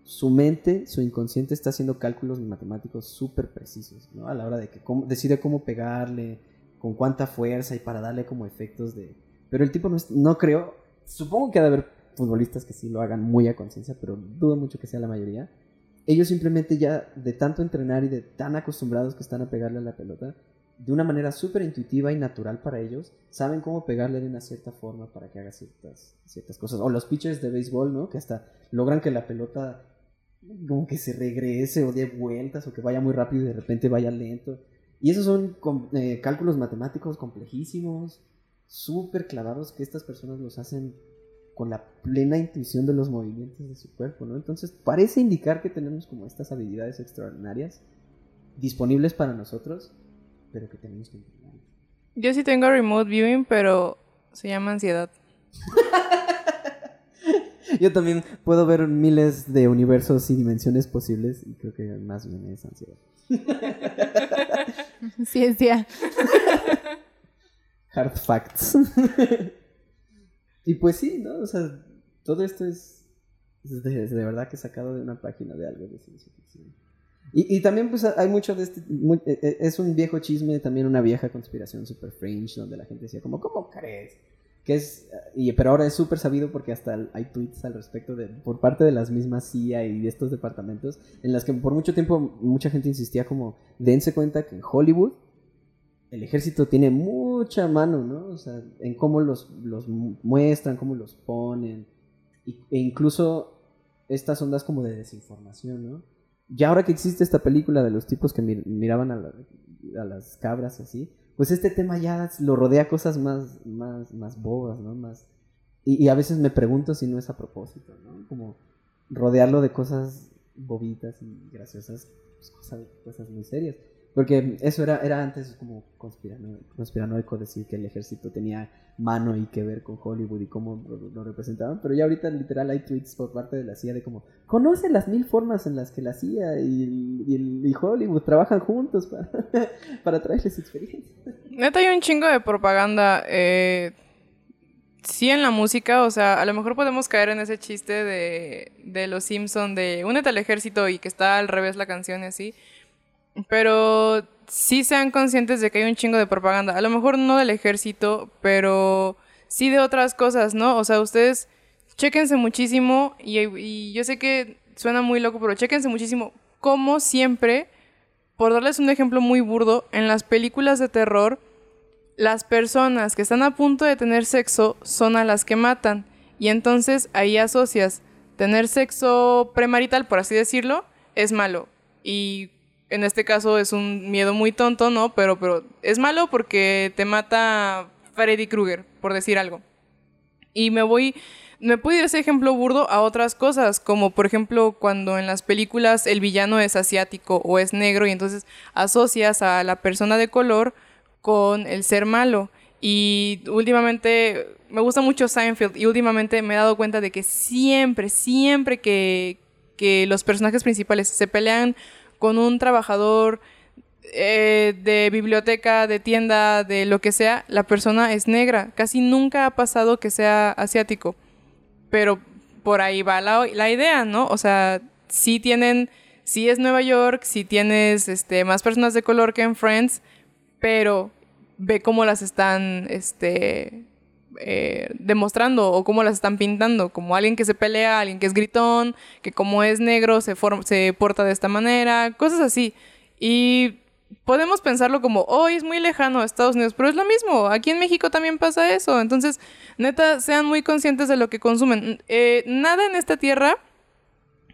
su mente, su inconsciente está haciendo cálculos matemáticos súper precisos, ¿no? A la hora de que cómo- decide cómo pegarle, con cuánta fuerza y para darle como efectos de... Pero el tipo no, no creo, supongo que ha de haber futbolistas que sí lo hagan muy a conciencia, pero dudo mucho que sea la mayoría. Ellos simplemente ya de tanto entrenar y de tan acostumbrados que están a pegarle a la pelota, de una manera súper intuitiva y natural para ellos, saben cómo pegarle de una cierta forma para que haga ciertas, ciertas cosas. O los pitchers de béisbol, ¿no? Que hasta logran que la pelota como que se regrese o dé vueltas o que vaya muy rápido y de repente vaya lento. Y esos son eh, cálculos matemáticos complejísimos, súper clavados que estas personas los hacen con la plena intuición de los movimientos de su cuerpo, ¿no? Entonces parece indicar que tenemos como estas habilidades extraordinarias disponibles para nosotros, pero que tenemos que entrenar. Yo sí tengo remote viewing, pero se llama ansiedad. Yo también puedo ver miles de universos y dimensiones posibles y creo que más bien es ansiedad. Ciencia. Hard facts. Y pues sí, ¿no? O sea, todo esto es, de, de verdad que sacado de una página de algo de ciencia ficción. Y, y también pues hay mucho de este, mu- e- e- es un viejo chisme, también una vieja conspiración super fringe, donde la gente decía como, ¿cómo crees? Que es, y, pero ahora es súper sabido porque hasta hay tweets al respecto de, por parte de las mismas CIA y de estos departamentos, en las que por mucho tiempo mucha gente insistía como, dense cuenta que en Hollywood el ejército tiene mucha mano, ¿no? O sea, en cómo los, los mu- muestran, cómo los ponen, y- e incluso estas ondas como de desinformación, ¿no? Ya ahora que existe esta película de los tipos que mir- miraban a, la- a las cabras así, pues este tema ya lo rodea cosas más, más, más bobas, ¿no? Más, y, y a veces me pregunto si no es a propósito, ¿no? Como rodearlo de cosas bobitas y graciosas, pues, cosas, cosas muy serias. Porque eso era, era antes como conspirano- conspiranoico decir que el ejército tenía mano y que ver con Hollywood y cómo lo, representaban, pero ya ahorita literal hay tweets por parte de la CIA de como, conoce las mil formas en las que la CIA y, y y Hollywood trabajan juntos para, para traerles experiencia. Neta, hay un chingo de propaganda. Eh, sí, en la música, o sea, a lo mejor podemos caer en ese chiste de, de los Simpson de únete al ejército y que está al revés la canción y así. Pero sí sean conscientes de que hay un chingo de propaganda. A lo mejor no del ejército, pero sí de otras cosas, ¿no? O sea, ustedes chéquense muchísimo y, y yo sé que suena muy loco, pero chéquense muchísimo como siempre, por darles un ejemplo muy burdo, en las películas de terror, las personas que están a punto de tener sexo son a las que matan. Y entonces ahí asocias tener sexo premarital, por así decirlo, es malo. Y en este caso es un miedo muy tonto, ¿no? Pero, pero es malo porque te mata Freddy Krueger, por decir algo. Y me voy, me ir ese ejemplo burdo a otras cosas, como por ejemplo cuando en las películas el villano es asiático o es negro y entonces asocias a la persona de color con el ser malo. Y últimamente me gusta mucho Seinfeld y últimamente me he dado cuenta de que siempre, siempre que, que los personajes principales se pelean con un trabajador eh, de biblioteca, de tienda, de lo que sea, la persona es negra. Casi nunca ha pasado que sea asiático. Pero por ahí va la, idea, ¿no? O sea, sí tienen, sí es Nueva York, sí tienes este, más personas de color que en Friends, pero ve cómo las están este, eh, demostrando o cómo las están pintando, como alguien que se pelea, alguien que es gritón, que como es negro se, se porta de esta manera, cosas así. Y podemos pensarlo como, hoy es muy lejano a Estados Unidos, pero es lo mismo, aquí en México también pasa eso, entonces, neta, sean muy conscientes de lo que consumen. Eh, nada en esta tierra,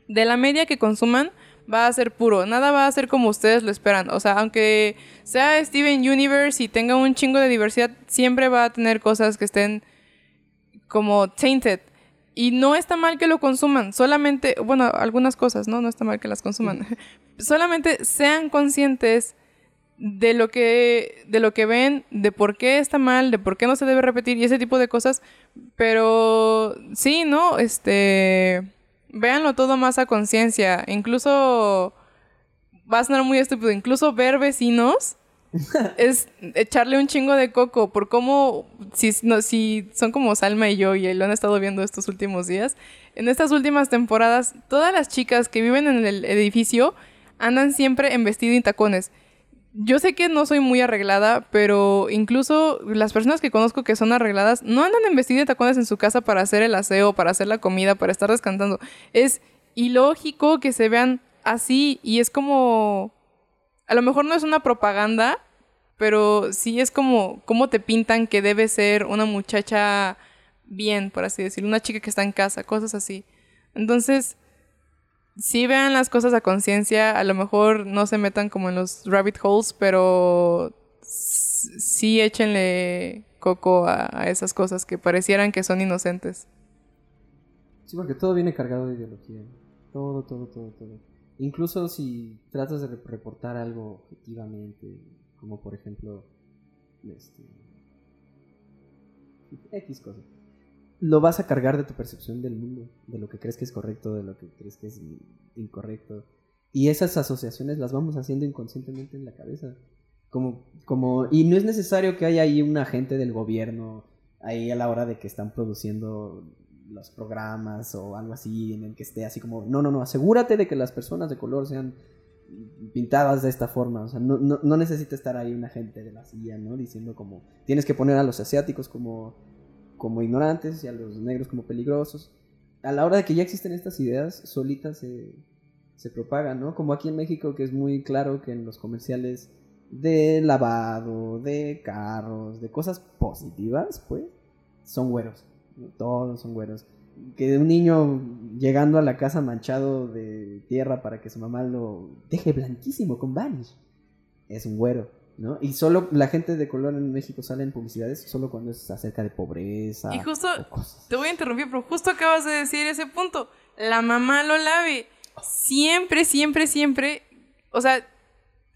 de la media que consuman, va a ser puro, nada va a ser como ustedes lo esperan, o sea, aunque sea Steven Universe y tenga un chingo de diversidad, siempre va a tener cosas que estén como tainted. Y no está mal que lo consuman, solamente, bueno, algunas cosas, ¿no? No está mal que las consuman. solamente sean conscientes de lo que de lo que ven, de por qué está mal, de por qué no se debe repetir y ese tipo de cosas, pero sí, ¿no? Este véanlo todo más a conciencia, incluso va a sonar muy estúpido, incluso ver vecinos es echarle un chingo de coco por cómo, si, no, si son como Salma y yo y lo han estado viendo estos últimos días, en estas últimas temporadas, todas las chicas que viven en el edificio andan siempre en vestido y tacones. Yo sé que no soy muy arreglada, pero incluso las personas que conozco que son arregladas no andan en vestido y tacones en su casa para hacer el aseo, para hacer la comida, para estar descansando. Es ilógico que se vean así y es como a lo mejor no es una propaganda, pero sí es como cómo te pintan que debe ser una muchacha bien, por así decirlo, una chica que está en casa, cosas así. Entonces, sí vean las cosas a conciencia, a lo mejor no se metan como en los rabbit holes, pero sí échenle coco a, a esas cosas que parecieran que son inocentes. Sí, porque todo viene cargado de ideología. Todo, todo, todo, todo. Incluso si tratas de rep- reportar algo objetivamente, como por ejemplo, este, X cosa, lo vas a cargar de tu percepción del mundo, de lo que crees que es correcto, de lo que crees que es incorrecto. Y esas asociaciones las vamos haciendo inconscientemente en la cabeza. Como, como, y no es necesario que haya ahí un agente del gobierno ahí a la hora de que están produciendo los programas o algo así en el que esté así como, no, no, no, asegúrate de que las personas de color sean pintadas de esta forma. O sea, no, no, no necesita estar ahí una gente de la silla, ¿no? Diciendo como, tienes que poner a los asiáticos como, como ignorantes y a los negros como peligrosos. A la hora de que ya existen estas ideas, solitas se, se propagan, ¿no? Como aquí en México, que es muy claro que en los comerciales de lavado, de carros, de cosas positivas, pues, son güeros. Todos son güeros. Que un niño llegando a la casa manchado de tierra para que su mamá lo deje blanquísimo con vanish. Es un güero, ¿no? Y solo la gente de color en México sale en publicidades solo cuando es acerca de pobreza. Y justo, te voy a interrumpir, pero justo acabas de decir ese punto. La mamá lo lave. Siempre, siempre, siempre. O sea,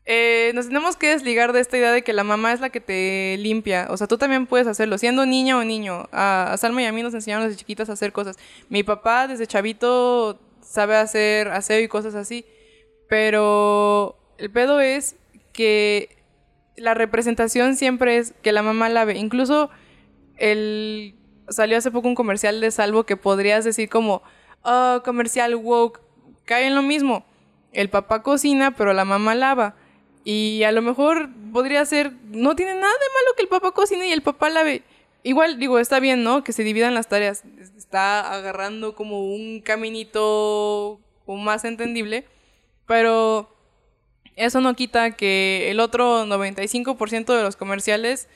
eh, nos tenemos que desligar de esta idea de que la mamá es la que te limpia. O sea, tú también puedes hacerlo, siendo niña o niño. A, a Salma y a mí nos enseñaron desde chiquitas a hacer cosas. Mi papá desde chavito sabe hacer aseo y cosas así. Pero el pedo es que la representación siempre es que la mamá lave. Incluso el salió hace poco un comercial de Salvo que podrías decir como, oh, comercial woke, cae en lo mismo. El papá cocina, pero la mamá lava. Y a lo mejor podría ser, no tiene nada de malo que el papá cocine y el papá lave. Igual, digo, está bien, ¿no? Que se dividan las tareas. Está agarrando como un caminito más entendible. Pero eso no quita que el otro 95% de los comerciales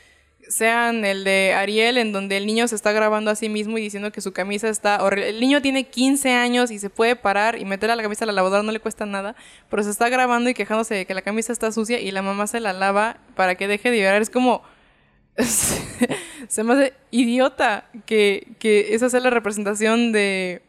sean el de Ariel, en donde el niño se está grabando a sí mismo y diciendo que su camisa está. El niño tiene 15 años y se puede parar y meter a la camisa a la lavadora, no le cuesta nada, pero se está grabando y quejándose de que la camisa está sucia y la mamá se la lava para que deje de llorar. Es como... se me hace idiota que, que esa sea la representación de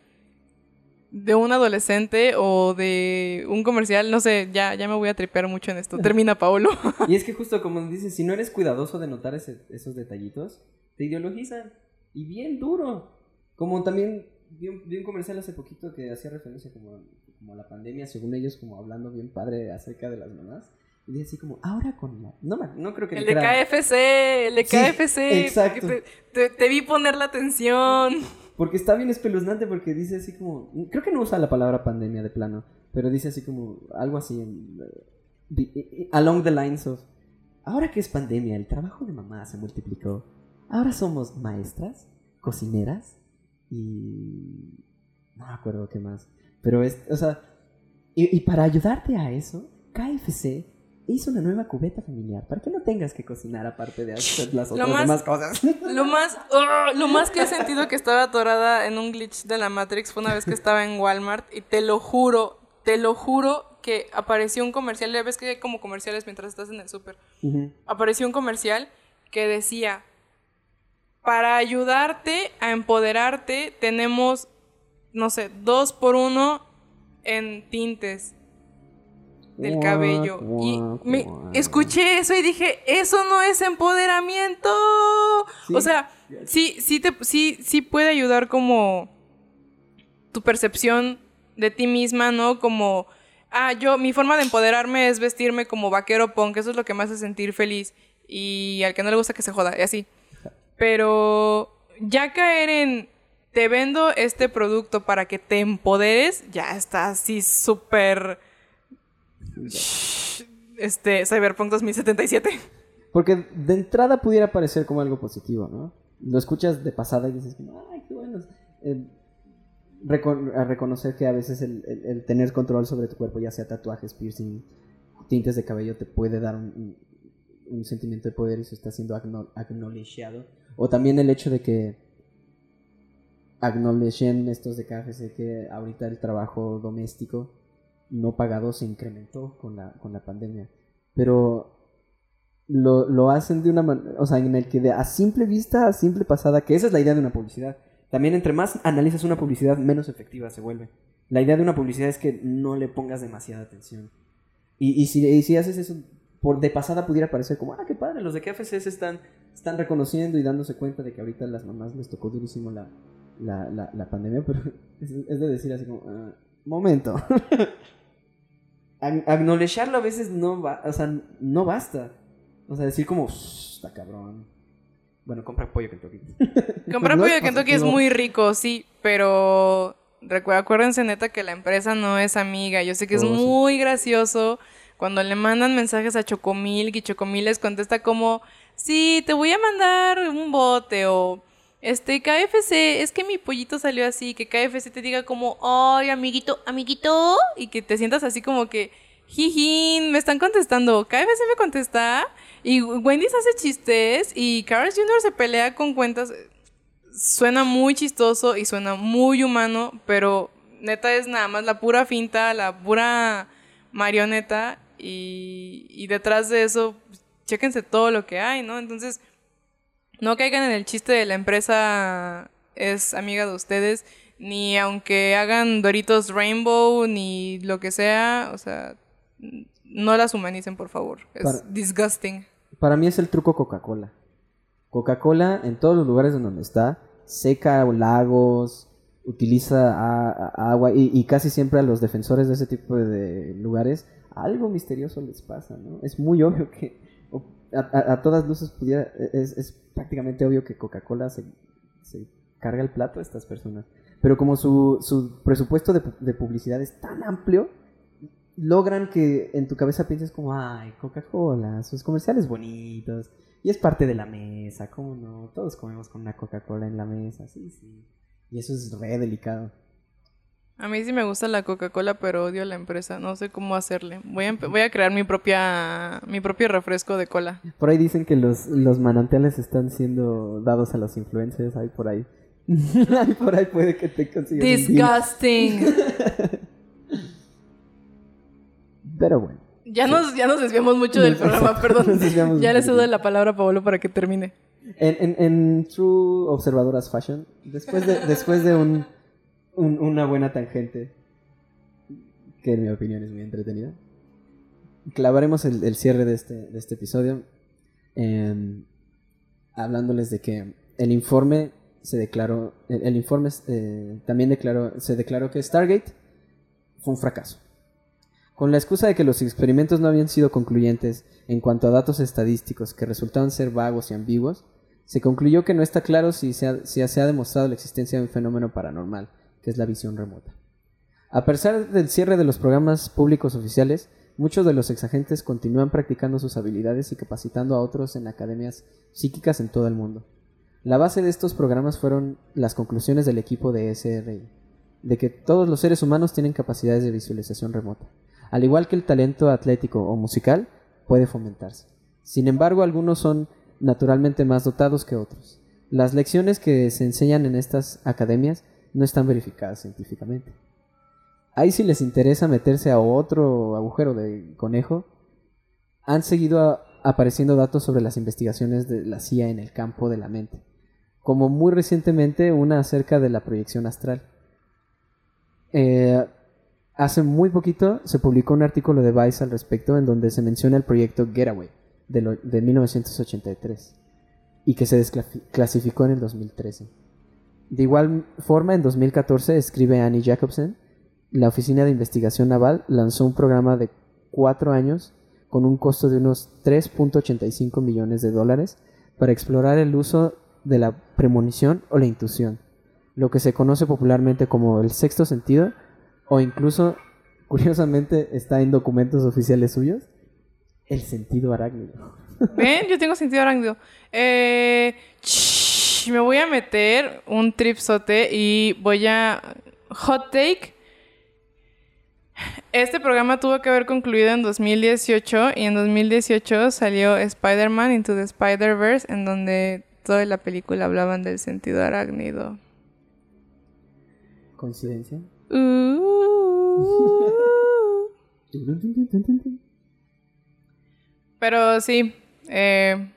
de un adolescente o de un comercial, no sé, ya, ya me voy a tripear mucho en esto. Termina, Paolo. Y es que justo como dices, si no eres cuidadoso de notar ese- esos detallitos, te ideologizan. Y bien duro. Como también vi un, vi un comercial hace poquito que hacía referencia como, como a la pandemia, según ellos, como hablando bien padre acerca de las mamás. Y así como, ahora con la... No, no creo que El de KFC, el de Sí, KFC. exacto. Te, te- te vi poner la atención. Porque está bien espeluznante porque dice así como... Creo que no usa la palabra pandemia de plano, pero dice así como algo así eh, eh, eh, along the lines of... Ahora que es pandemia, el trabajo de mamá se multiplicó. Ahora somos maestras, cocineras y... No me acuerdo qué más. Pero es, o sea... Y, y para ayudarte a eso, KFC hizo una nueva cubeta familiar para que no tengas que cocinar aparte de hacer las Lo otras más- demás cosas. Lo más, lo más que he sentido que estaba atorada en un glitch de la Matrix fue una vez que estaba en Walmart y te lo juro, te lo juro que apareció un comercial, ya ves que hay como comerciales mientras estás en el súper. Apareció un comercial que decía, para ayudarte a empoderarte tenemos, no sé, dos por uno en tintes del cabello. Y me escuché eso y dije, eso no es empoderamiento. Sí. O sea, sí, sí, te, sí, sí puede ayudar como tu percepción de ti misma, ¿no? Como, ah, yo, mi forma de empoderarme es vestirme como vaquero punk, eso es lo que me hace sentir feliz. Y al que no le gusta que se joda, y así. Pero ya caer en, te vendo este producto para que te empoderes, ya está así súper... Este, Cyberpunk 2077. Porque de entrada pudiera parecer como algo positivo, ¿no? Lo escuchas de pasada y dices, ay, qué bueno. Eh, a reconocer que a veces el, el- el tener control sobre tu cuerpo, ya sea tatuajes, piercing, tintes de cabello, te puede dar un, un- un sentimiento de poder y eso está siendo acknow- acknowledgeado. O también el hecho de que acknowledgen estos de KFC que ahorita el trabajo doméstico no pagado se incrementó con la, con la pandemia. Pero lo, lo hacen de una manera, o sea, en el que de, a simple vista, a simple pasada, que esa es la idea de una publicidad. También entre más analizas una publicidad, menos efectiva se vuelve. La idea de una publicidad es que no le pongas demasiada atención. Y, y si, si haces eso, por de pasada pudiera parecer como, ah, qué padre, los de KFC están, están reconociendo y dándose cuenta de que ahorita a las mamás les tocó durísimo la, la, la, la pandemia, pero es, es de decir así como, ah, momento. Acknowledgearlo a veces no va, o sea, no basta. O sea, decir como, "Shh, está cabrón. Bueno, compra pollo Kentucky. Comprar No pollo de Kentucky es muy rico, sí, pero acuérdense neta que la empresa no es amiga. Yo sé que es Oh, sí. muy gracioso cuando le mandan mensajes a Chocomilk y Chocomil les contesta como, sí, te voy a mandar un bote o... Este, KFC, es que mi pollito salió así, que KFC te diga como, ay, amiguito, amiguito, y que te sientas así como que, jijín, me están contestando, KFC me contesta, y Wendy's hace chistes, y Carl's Jr. se pelea con cuentas, suena muy chistoso y suena muy humano, pero neta es nada más la pura finta, la pura marioneta y, y detrás de eso, pues, chéquense todo lo que hay, ¿no? Entonces, no caigan en el chiste de la empresa es amiga de ustedes, ni aunque hagan Doritos Rainbow, ni lo que sea, o sea, no las humanicen, por favor. Es Para- disgusting. Para mí es el truco Coca-Cola. Coca-Cola en todos los lugares en donde está, seca lagos, utiliza a- a- agua y, y casi siempre a los defensores de ese tipo de lugares algo misterioso les pasa, ¿no? Es muy obvio que a, todas luces pudiera, es, prácticamente obvio que Coca-Cola se, carga el plato a estas personas. Pero como su, su presupuesto de, pu- de publicidad es tan amplio, logran que en tu cabeza pienses como, ay, Coca-Cola, sus comerciales bonitos, y es parte de la mesa, ¿cómo no? Todos comemos con una Coca-Cola en la mesa, sí, sí. Y eso es re delicado. A mí sí me gusta la Coca-Cola, pero odio la empresa. No sé cómo hacerle. Voy a, empe- voy a crear mi propia mi propio refresco de cola. Por ahí dicen que los, los manantiales están siendo dados a los influencers, ahí por ahí. ahí por ahí puede que te consigas. Disgusting. Pero bueno. Ya nos, ya nos desviamos mucho del programa, perdón. Ya le cedo la palabra a Pablo para que termine. En, en, en True Observadoras Fashion, después de, después de un, un- una buena tangente, que en mi opinión es muy entretenida, clavaremos el, cierre de este, de este episodio em, hablándoles de que el informe se declaró, el, informe eh, también declaró, se declaró que Stargate fue un fracaso. Con la excusa de que los experimentos no habían sido concluyentes en cuanto a datos estadísticos que resultaban ser vagos y ambiguos, se concluyó que no está claro si se si se ha demostrado la existencia de un fenómeno paranormal, que es la visión remota. A pesar del cierre de los programas públicos oficiales, muchos de los exagentes continúan practicando sus habilidades y capacitando a otros en academias psíquicas en todo el mundo. La base de estos programas fueron las conclusiones del equipo de SRI, de que todos los seres humanos tienen capacidades de visualización remota. Al igual que el talento atlético o musical, puede fomentarse. Sin embargo, algunos son naturalmente más dotados que otros. Las lecciones que se enseñan en estas academias no están verificadas científicamente. Ahí si les interesa meterse a otro agujero de conejo, han seguido apareciendo datos sobre las investigaciones de la CIA en el campo de la mente, como muy recientemente una acerca de la proyección astral. Eh, hace muy poquito se publicó un artículo de Vice al respecto en donde se menciona el proyecto Getaway de, lo- de 1983 y que se desclasificó en el 2013. De igual forma, en 2014, escribe Annie Jacobsen, la Oficina de Investigación Naval lanzó un programa de cuatro años con un costo de unos 3.85 millones de dólares para explorar el uso de la premonición o la intuición, lo que se conoce popularmente como el sexto sentido o incluso, curiosamente, está en documentos oficiales suyos, el sentido arácnido. Ven, yo tengo sentido arácnido. Eh, me voy a meter un tripsote y voy a. Hot take. Este programa tuvo que haber concluido en 2018 y en 2018 salió Spider-Man Into the Spider-Verse en donde toda la película hablaban del sentido arácnido. ¿Coincidencia? Uh. Pero sí, eh,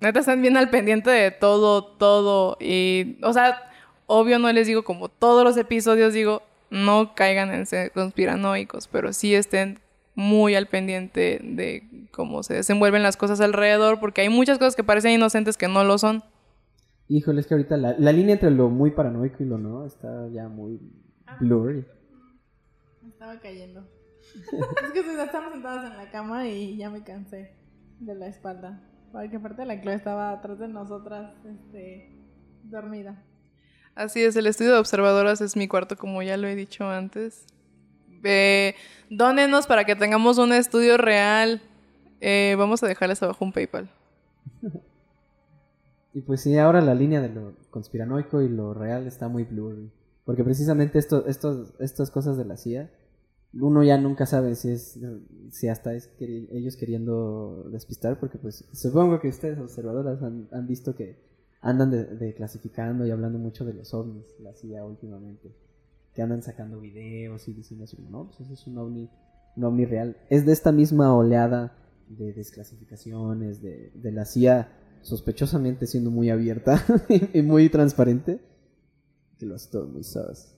neta están bien al pendiente de todo, todo. Y, o sea, obvio no les digo como todos los episodios, digo, no caigan en ser conspiranoicos, pero sí estén muy al pendiente de cómo se desenvuelven las cosas alrededor, porque hay muchas cosas que parecen inocentes que no lo son. Híjole, es que ahorita la, la línea entre lo muy paranoico y lo no está ya muy blurry. Me estaba cayendo. es que estamos sentados en la cama y ya me cansé de la espalda. Porque aparte la Chloe estaba atrás de nosotras, este, dormida. Así es, el estudio de observadoras es mi cuarto, como ya lo he dicho antes. Eh, dónenos para que tengamos un estudio real. Eh, vamos a dejarles abajo un PayPal. Y pues sí, ahora la línea de lo conspiranoico y lo real está muy blurry. Porque precisamente esto, estos, estas cosas de la CIA, uno ya nunca sabe si es si hasta es ellos queriendo despistar, porque pues supongo que ustedes observadoras han, han visto que andan de, de clasificando y hablando mucho de los ovnis, la CIA últimamente. Que andan sacando videos y diciendo así, no, pues eso es un ovni, un ovni real. Es de esta misma oleada de desclasificaciones, de, de la CIA sospechosamente siendo muy abierta y muy transparente, que lo hace todo muy sus.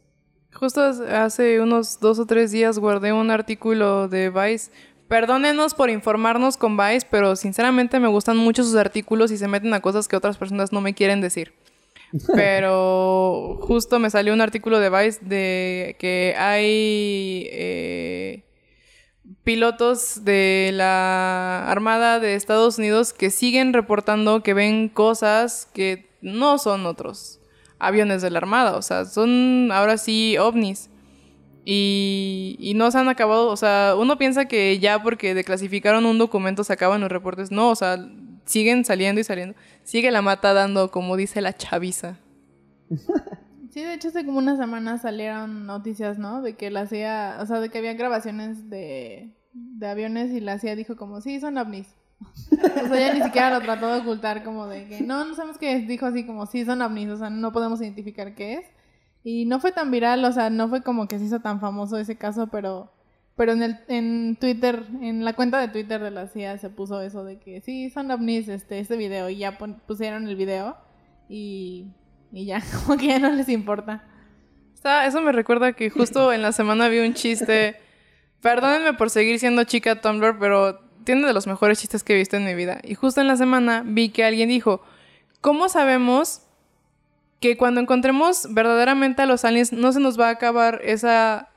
Justo hace unos dos o tres días guardé un artículo de Vice. Perdónenos por informarnos con Vice, pero sinceramente me gustan mucho sus artículos y se meten a cosas que otras personas no me quieren decir. Pero justo me salió un artículo de Vice de que hay eh, pilotos de la Armada de Estados Unidos que siguen reportando que ven cosas que no son otros aviones de la Armada, o sea, son ahora sí ovnis. Y, no se han acabado, o sea, uno piensa que ya porque declasificaron un documento se acaban los reportes. No, o sea, siguen saliendo y saliendo. Sigue la mata dando, como dice la chaviza. Sí, de hecho hace como una semana salieron noticias, ¿no? De que la CIA, o sea, de que había grabaciones de, de aviones y la CIA dijo como, sí, son ovnis. O sea, ella ni siquiera lo trató de ocultar como de que, no, no sabemos qué es. Dijo así como, sí, son ovnis, o sea, no podemos identificar qué es. Y no fue tan viral, o sea, no fue como que se hizo tan famoso ese caso, pero pero en el en Twitter, en la cuenta de Twitter de la CIA se puso eso de que sí, son ovnis este, este video y ya pusieron el video y, y ya, como que ya no les importa. Está- eso me recuerda que justo en la semana vi un chiste. Perdónenme por seguir siendo chica Tumblr, pero tiene de los mejores chistes que he visto en mi vida. Y justo en la semana vi que alguien dijo, ¿cómo sabemos que cuando encontremos verdaderamente a los aliens no se nos va a acabar esa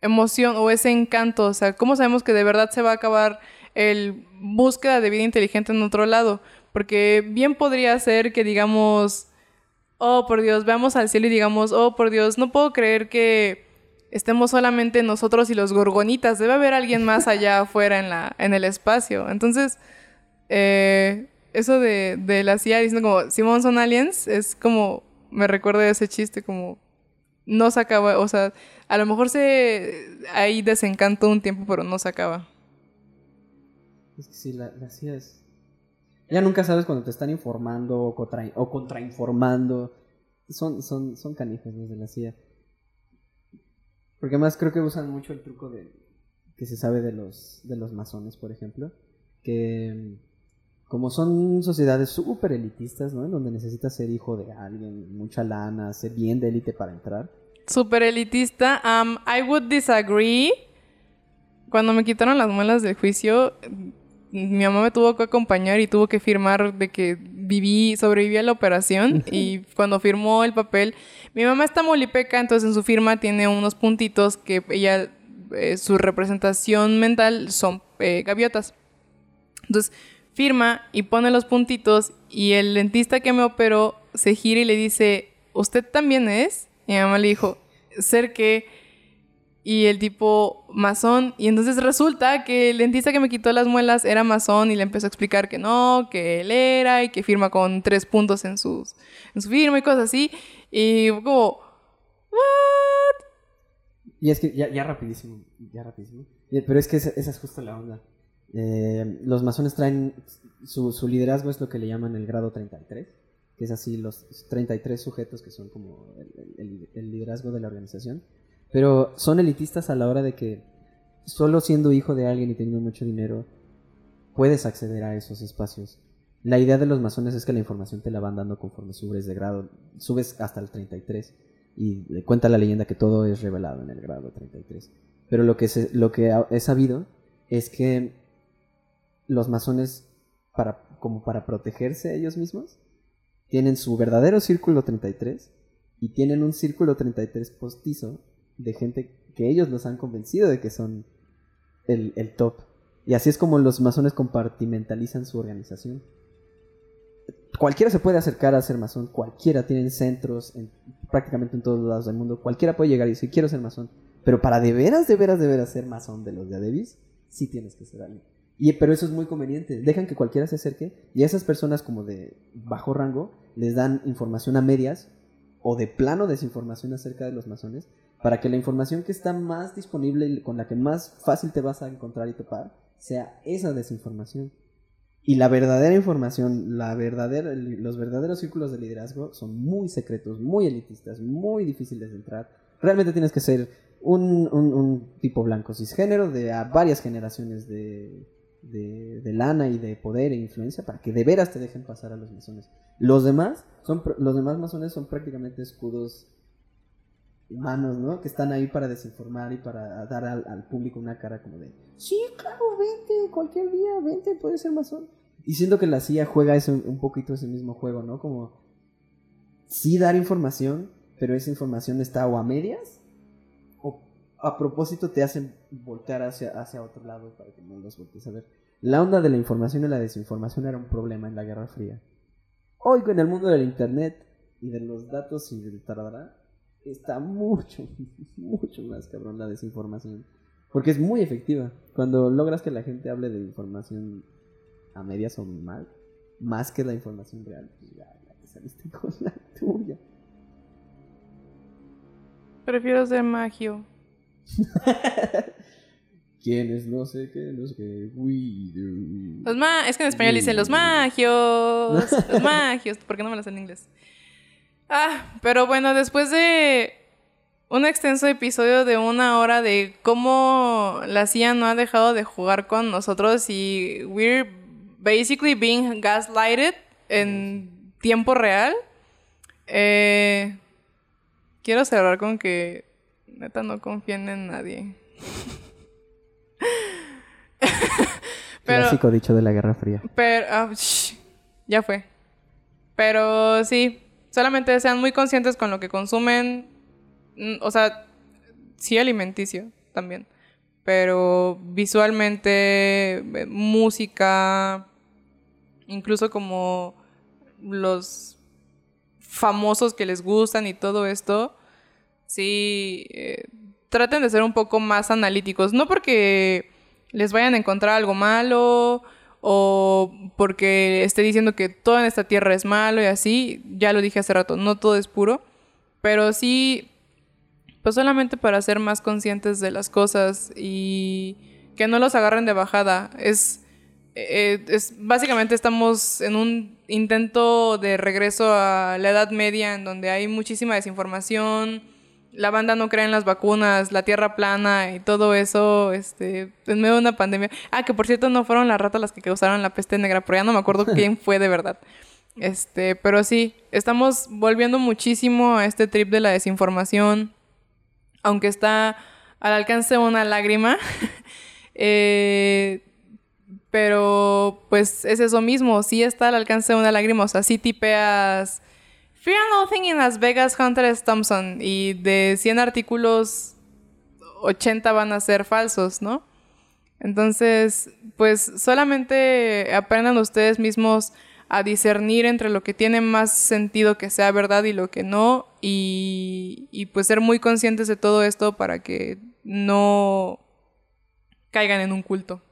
emoción o ese encanto? O sea, ¿cómo sabemos que de verdad se va a acabar el búsqueda de vida inteligente en otro lado? Porque bien podría ser que digamos, oh por Dios, veamos al cielo y digamos, oh por Dios, no puedo creer que estemos solamente nosotros y los gorgonitas, debe haber alguien más allá afuera en, la, en el espacio. Entonces, eh, eso de, de la CIA diciendo como, Simón son aliens, es como, me recuerda ese chiste, como, no se acaba, o sea, a lo mejor se, hay desencanto un tiempo, pero no se acaba. Es que sí, la, la CIA es... Ya nunca sabes cuando te están informando o, contra, o contrainformando. Son, son, son canijos los de la CIA. Porque además creo que usan mucho el truco de que se sabe de los, de los masones, por ejemplo. Que como son sociedades súper elitistas, ¿no? En donde necesitas ser hijo de alguien, mucha lana, ser bien de élite para entrar. Super elitista. Um, I would disagree. Cuando me quitaron las muelas del juicio, mi mamá me tuvo que acompañar y tuvo que firmar de que viví, sobreviví a la operación. y cuando firmó el papel, mi mamá está molipeca, entonces en su firma tiene unos puntitos que ella, eh, su representación mental son eh, gaviotas. Entonces firma y pone los puntitos y el dentista que me operó se gira y le dice, ¿usted también es? Y mi mamá le dijo, ser que... Y el tipo masón. Y entonces resulta que el dentista que me quitó las muelas era masón y le empezó a explicar que no, que él era y que firma con tres puntos en, sus, en su firma y cosas así. Y como, ¿what? Y es que ya, rapidísimo, ya rapidísimo. Pero es que esa, es justo la onda. Eh, los masones traen, su, su liderazgo es lo que le llaman el grado 33, que es así los 33 sujetos que son como el- el liderazgo de la organización. Pero son elitistas a la hora de que solo siendo hijo de alguien y teniendo mucho dinero, puedes acceder a esos espacios. La idea de los masones es que la información te la van dando conforme subes de grado, subes hasta el 33 y cuenta la leyenda que todo es revelado en el grado 33. Pero lo que, se- lo que he sabido es que los masones, para, como para protegerse ellos mismos, tienen su verdadero círculo 33 y tienen un círculo 33 postizo de gente que ellos los han convencido de que son el, el top. Y así es como los masones compartimentalizan su organización. cualquiera se puede acercar a ser masón, cualquiera tiene centros en, prácticamente en todos lados del mundo, cualquiera puede llegar y decir quiero ser masón, pero para de veras, de veras, de veras ser masón de los de Adebis, sí tienes que ser alguien. Y, pero eso es muy conveniente, dejan que cualquiera se acerque y a esas personas como de bajo rango les dan información a medias o de plano desinformación acerca de los masones para que la información que está más disponible y con la que más fácil te vas a encontrar y topar sea esa desinformación. Y la verdadera información, la verdadera, los verdaderos círculos de liderazgo son muy secretos, muy elitistas, muy difíciles de entrar. Realmente tienes que ser un, tipo blanco cisgénero de varias generaciones de, de, lana y de poder e influencia para que de veras te dejen pasar a los masones. Los demás, son, los demás masones son prácticamente escudos humanos, ¿no? Que están ahí para desinformar y para dar al, público una cara como de, sí, claro, vente, cualquier día, vente, puede ser masón. Y siento que la CIA juega ese, un poquito ese mismo juego, ¿no? Como, sí dar información, pero esa información está o a medias, o a propósito te hacen voltear hacia, hacia otro lado para que no los voltees a ver. La onda de la información y la desinformación era un problema en la Guerra Fría. Hoy, en el mundo del Internet y de los datos y del taradra, está mucho, mucho más cabrón la desinformación. Porque es muy efectiva. Cuando logras que la gente hable de información a medias o mal, más que la información real, pues ya, ya te saliste con la tuya. Prefiero ser magio. ¿Quiénes? No sé qué, no sé qué. Los ma es que en español dicen los magios. Los magios. ¿Por qué no me lo sé en inglés? Ah, pero bueno, después de un extenso episodio de una hora de cómo la CIA no ha dejado de jugar con nosotros y we're basically being gaslighted en tiempo real. Eh, quiero cerrar con que neta no confíen en nadie. pero, Clásico dicho de la Guerra Fría. Pero, ah, ya fue. Pero sí, Solamente sean muy conscientes con lo que consumen. Mm, o sea, sí alimenticio también. Pero visualmente, eh, música, incluso como los famosos que les gustan y todo esto, sí, eh, traten de ser un poco más analíticos. No porque les vayan a encontrar algo malo o porque esté diciendo que todo en esta tierra es malo y así, ya lo dije hace rato, no todo es puro, pero sí, pues solamente para ser más conscientes de las cosas y que no los agarren de bajada. Es, eh, es básicamente estamos en un intento de regreso a la Edad Media en donde hay muchísima desinformación, la banda no cree en las vacunas, la tierra plana y todo eso, este, en medio de una pandemia. Ah, que por cierto no fueron las ratas las que causaron la peste negra, pero ya no me acuerdo quién fue de verdad. Este, pero sí, estamos volviendo muchísimo a este trip de la desinformación, aunque está al alcance de una lágrima. eh, pero pues es eso mismo, sí está al alcance de una lágrima, o sea, sí tipeas Fear Nothing in Las Vegas, Hunter. Thompson. Y de 100 artículos, 80 van a ser falsos, ¿no? Entonces, pues solamente aprendan ustedes mismos a discernir entre lo que tiene más sentido que sea verdad y lo que no. Y pues ser muy conscientes de todo esto para que no caigan en un culto.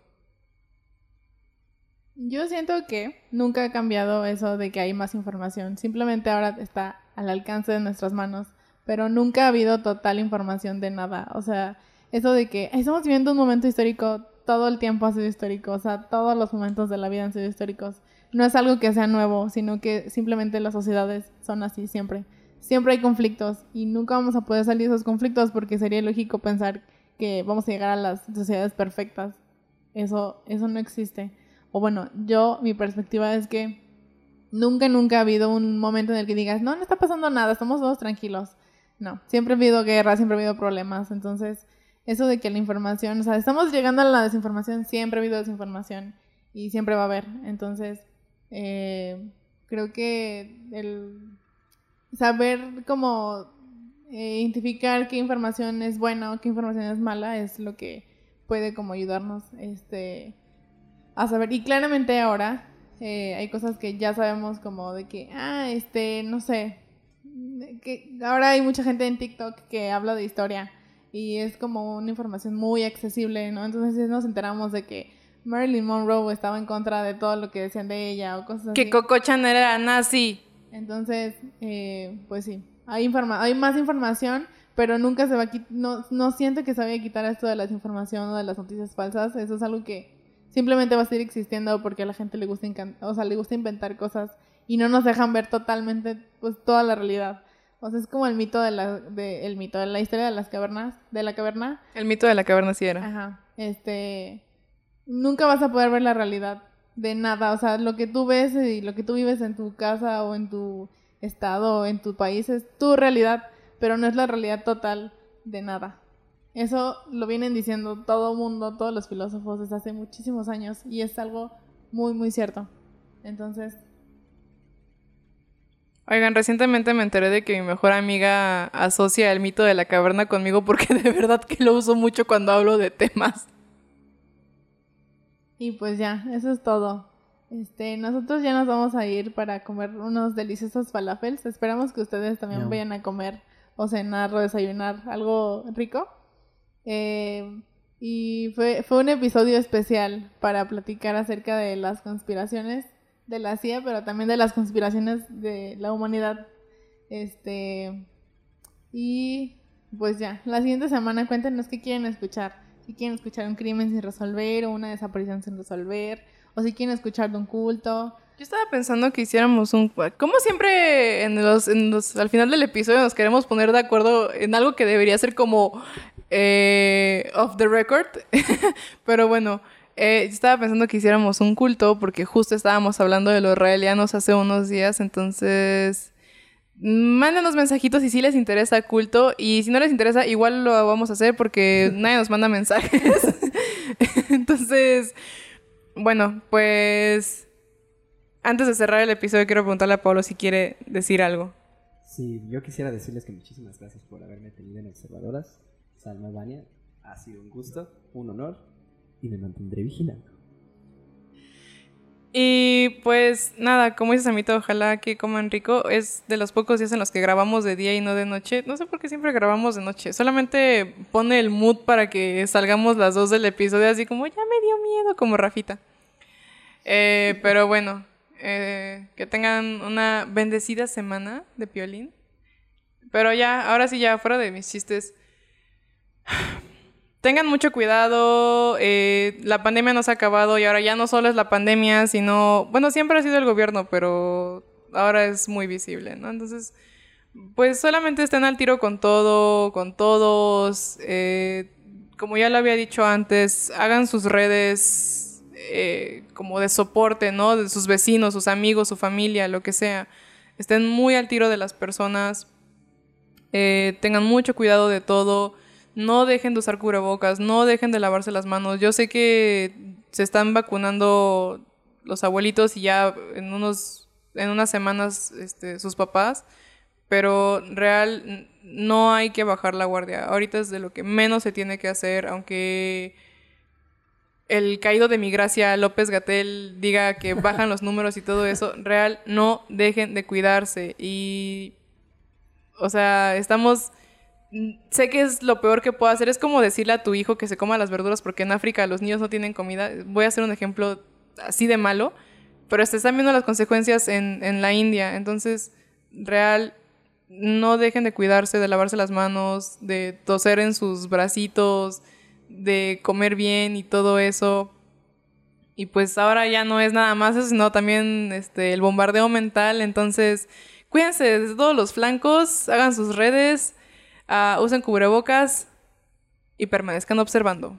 Yo siento que nunca ha cambiado eso de que hay más información. Simplemente ahora está al alcance de nuestras manos. Pero nunca ha habido total información de nada. O sea, eso de que estamos viviendo un momento histórico, todo el tiempo ha sido histórico. O sea, todos los momentos de la vida han sido históricos. No es algo que sea nuevo, sino que simplemente las sociedades son así siempre. Siempre hay conflictos y nunca vamos a poder salir de esos conflictos porque sería lógico pensar que vamos a llegar a las sociedades perfectas. Eso, eso no existe o bueno, yo, mi perspectiva es que nunca, nunca ha habido un momento en el que digas, no, no está pasando nada, estamos todos tranquilos. No, siempre ha habido guerra, siempre ha habido problemas. Entonces, eso de que la información, o sea, estamos llegando a la desinformación, siempre ha habido desinformación y siempre va a haber. Entonces, eh, creo que el saber cómo eh, identificar qué información es buena o qué información es mala es lo que puede como ayudarnos este a saber. Y claramente ahora, Eh, hay cosas que ya sabemos como de que, ah, este, no sé, que ahora hay mucha gente en TikTok que habla de historia y es como una información muy accesible, ¿no? Entonces nos enteramos de que Marilyn Monroe estaba en contra de todo lo que decían de ella o cosas así. Que Coco Chanel era nazi. Entonces, eh, pues sí, hay, informa hay más información, pero nunca se va a no, no siento que se vaya a quitar esto de la desinformación o de las noticias falsas. Eso es algo que simplemente va a seguir existiendo porque a la gente le gusta, o sea, le gusta inventar cosas y no nos dejan ver totalmente pues toda la realidad. O sea, es como el mito de la, de, el mito de la historia de las cavernas, de la caverna. El mito de la caverna sí era. Ajá. Este, nunca vas a poder ver la realidad de nada. O sea, lo que tú ves y lo que tú vives en tu casa o en tu estado o en tu país es tu realidad, pero no es la realidad total de nada. Eso lo vienen diciendo todo el mundo, todos los filósofos desde hace muchísimos años y es algo muy, muy cierto. Entonces... Oigan, recientemente me enteré de que mi mejor amiga asocia el mito de la caverna conmigo porque de verdad que lo uso mucho cuando hablo de temas. Y pues ya, eso es todo. Este, nosotros ya nos vamos a ir para comer unos deliciosos falafels. Esperamos que ustedes también vayan a comer o cenar o desayunar algo rico. Eh, y fue, fue un episodio especial para platicar acerca de las conspiraciones de la CIA, pero también de las conspiraciones de la humanidad. Este, y pues ya, la siguiente semana cuéntenos qué quieren escuchar si quieren escuchar un crimen sin resolver o una desaparición sin resolver, o si quieren escuchar de un culto. Yo estaba pensando que hiciéramos un... Como siempre en los, en los, al final del episodio nos queremos poner de acuerdo en algo que debería ser como eh, off the record. Pero bueno, eh, yo estaba pensando que hiciéramos un culto porque justo estábamos hablando de los raelianos hace unos días, entonces mándenos mensajitos si sí les interesa culto y si no les interesa igual lo vamos a hacer porque nadie nos manda mensajes. Entonces, bueno, pues antes de cerrar el episodio quiero preguntarle a Pablo si quiere decir algo. Sí, yo quisiera decirles que muchísimas gracias por haberme tenido en Observadoras. Salma Vania, ha sido un gusto, un honor y me mantendré vigilando. Y pues nada, como dices Amito, ojalá que coman rico. Es de los pocos días en los que grabamos de día y no de noche. No sé por qué siempre grabamos de noche. Solamente pone el mood para que salgamos las dos del episodio así como ya me dio miedo, como Rafita. Eh, pero bueno, eh, que tengan una bendecida semana de piolín. Pero ya, ahora sí ya, fuera de mis chistes tengan mucho cuidado, eh, la pandemia no se ha acabado y ahora ya no solo es la pandemia, sino, bueno, siempre ha sido el gobierno, pero ahora es muy visible, ¿no? Entonces, pues solamente estén al tiro con todo, con todos, eh, como ya lo había dicho antes, hagan sus redes eh, como de soporte, ¿no? De sus vecinos, sus amigos, su familia, lo que sea. Estén muy al tiro de las personas, tengan mucho cuidado de todo no dejen de usar cubrebocas, no dejen de lavarse las manos. Yo sé que se están vacunando los abuelitos y ya en unos en unas semanas este, sus papás, pero real no hay que bajar la guardia. Ahorita es de lo que menos se tiene que hacer, aunque el caído de mi gracia López Gatel diga que bajan los números y todo eso, real no dejen de cuidarse y o sea, estamos sé que es lo peor que puedo hacer. Es como decirle a tu hijo que se coma las verduras porque en África los niños no tienen comida. Voy a hacer un ejemplo así de malo, pero se están viendo las consecuencias en, en la India. Entonces, real, no dejen de cuidarse, de lavarse las manos, de toser en sus bracitos, de comer bien y todo eso. Y pues ahora ya no es nada más eso, sino también este, el bombardeo mental. Entonces, cuídense de todos los flancos, hagan sus redes Uh, usen cubrebocas y permanezcan observando.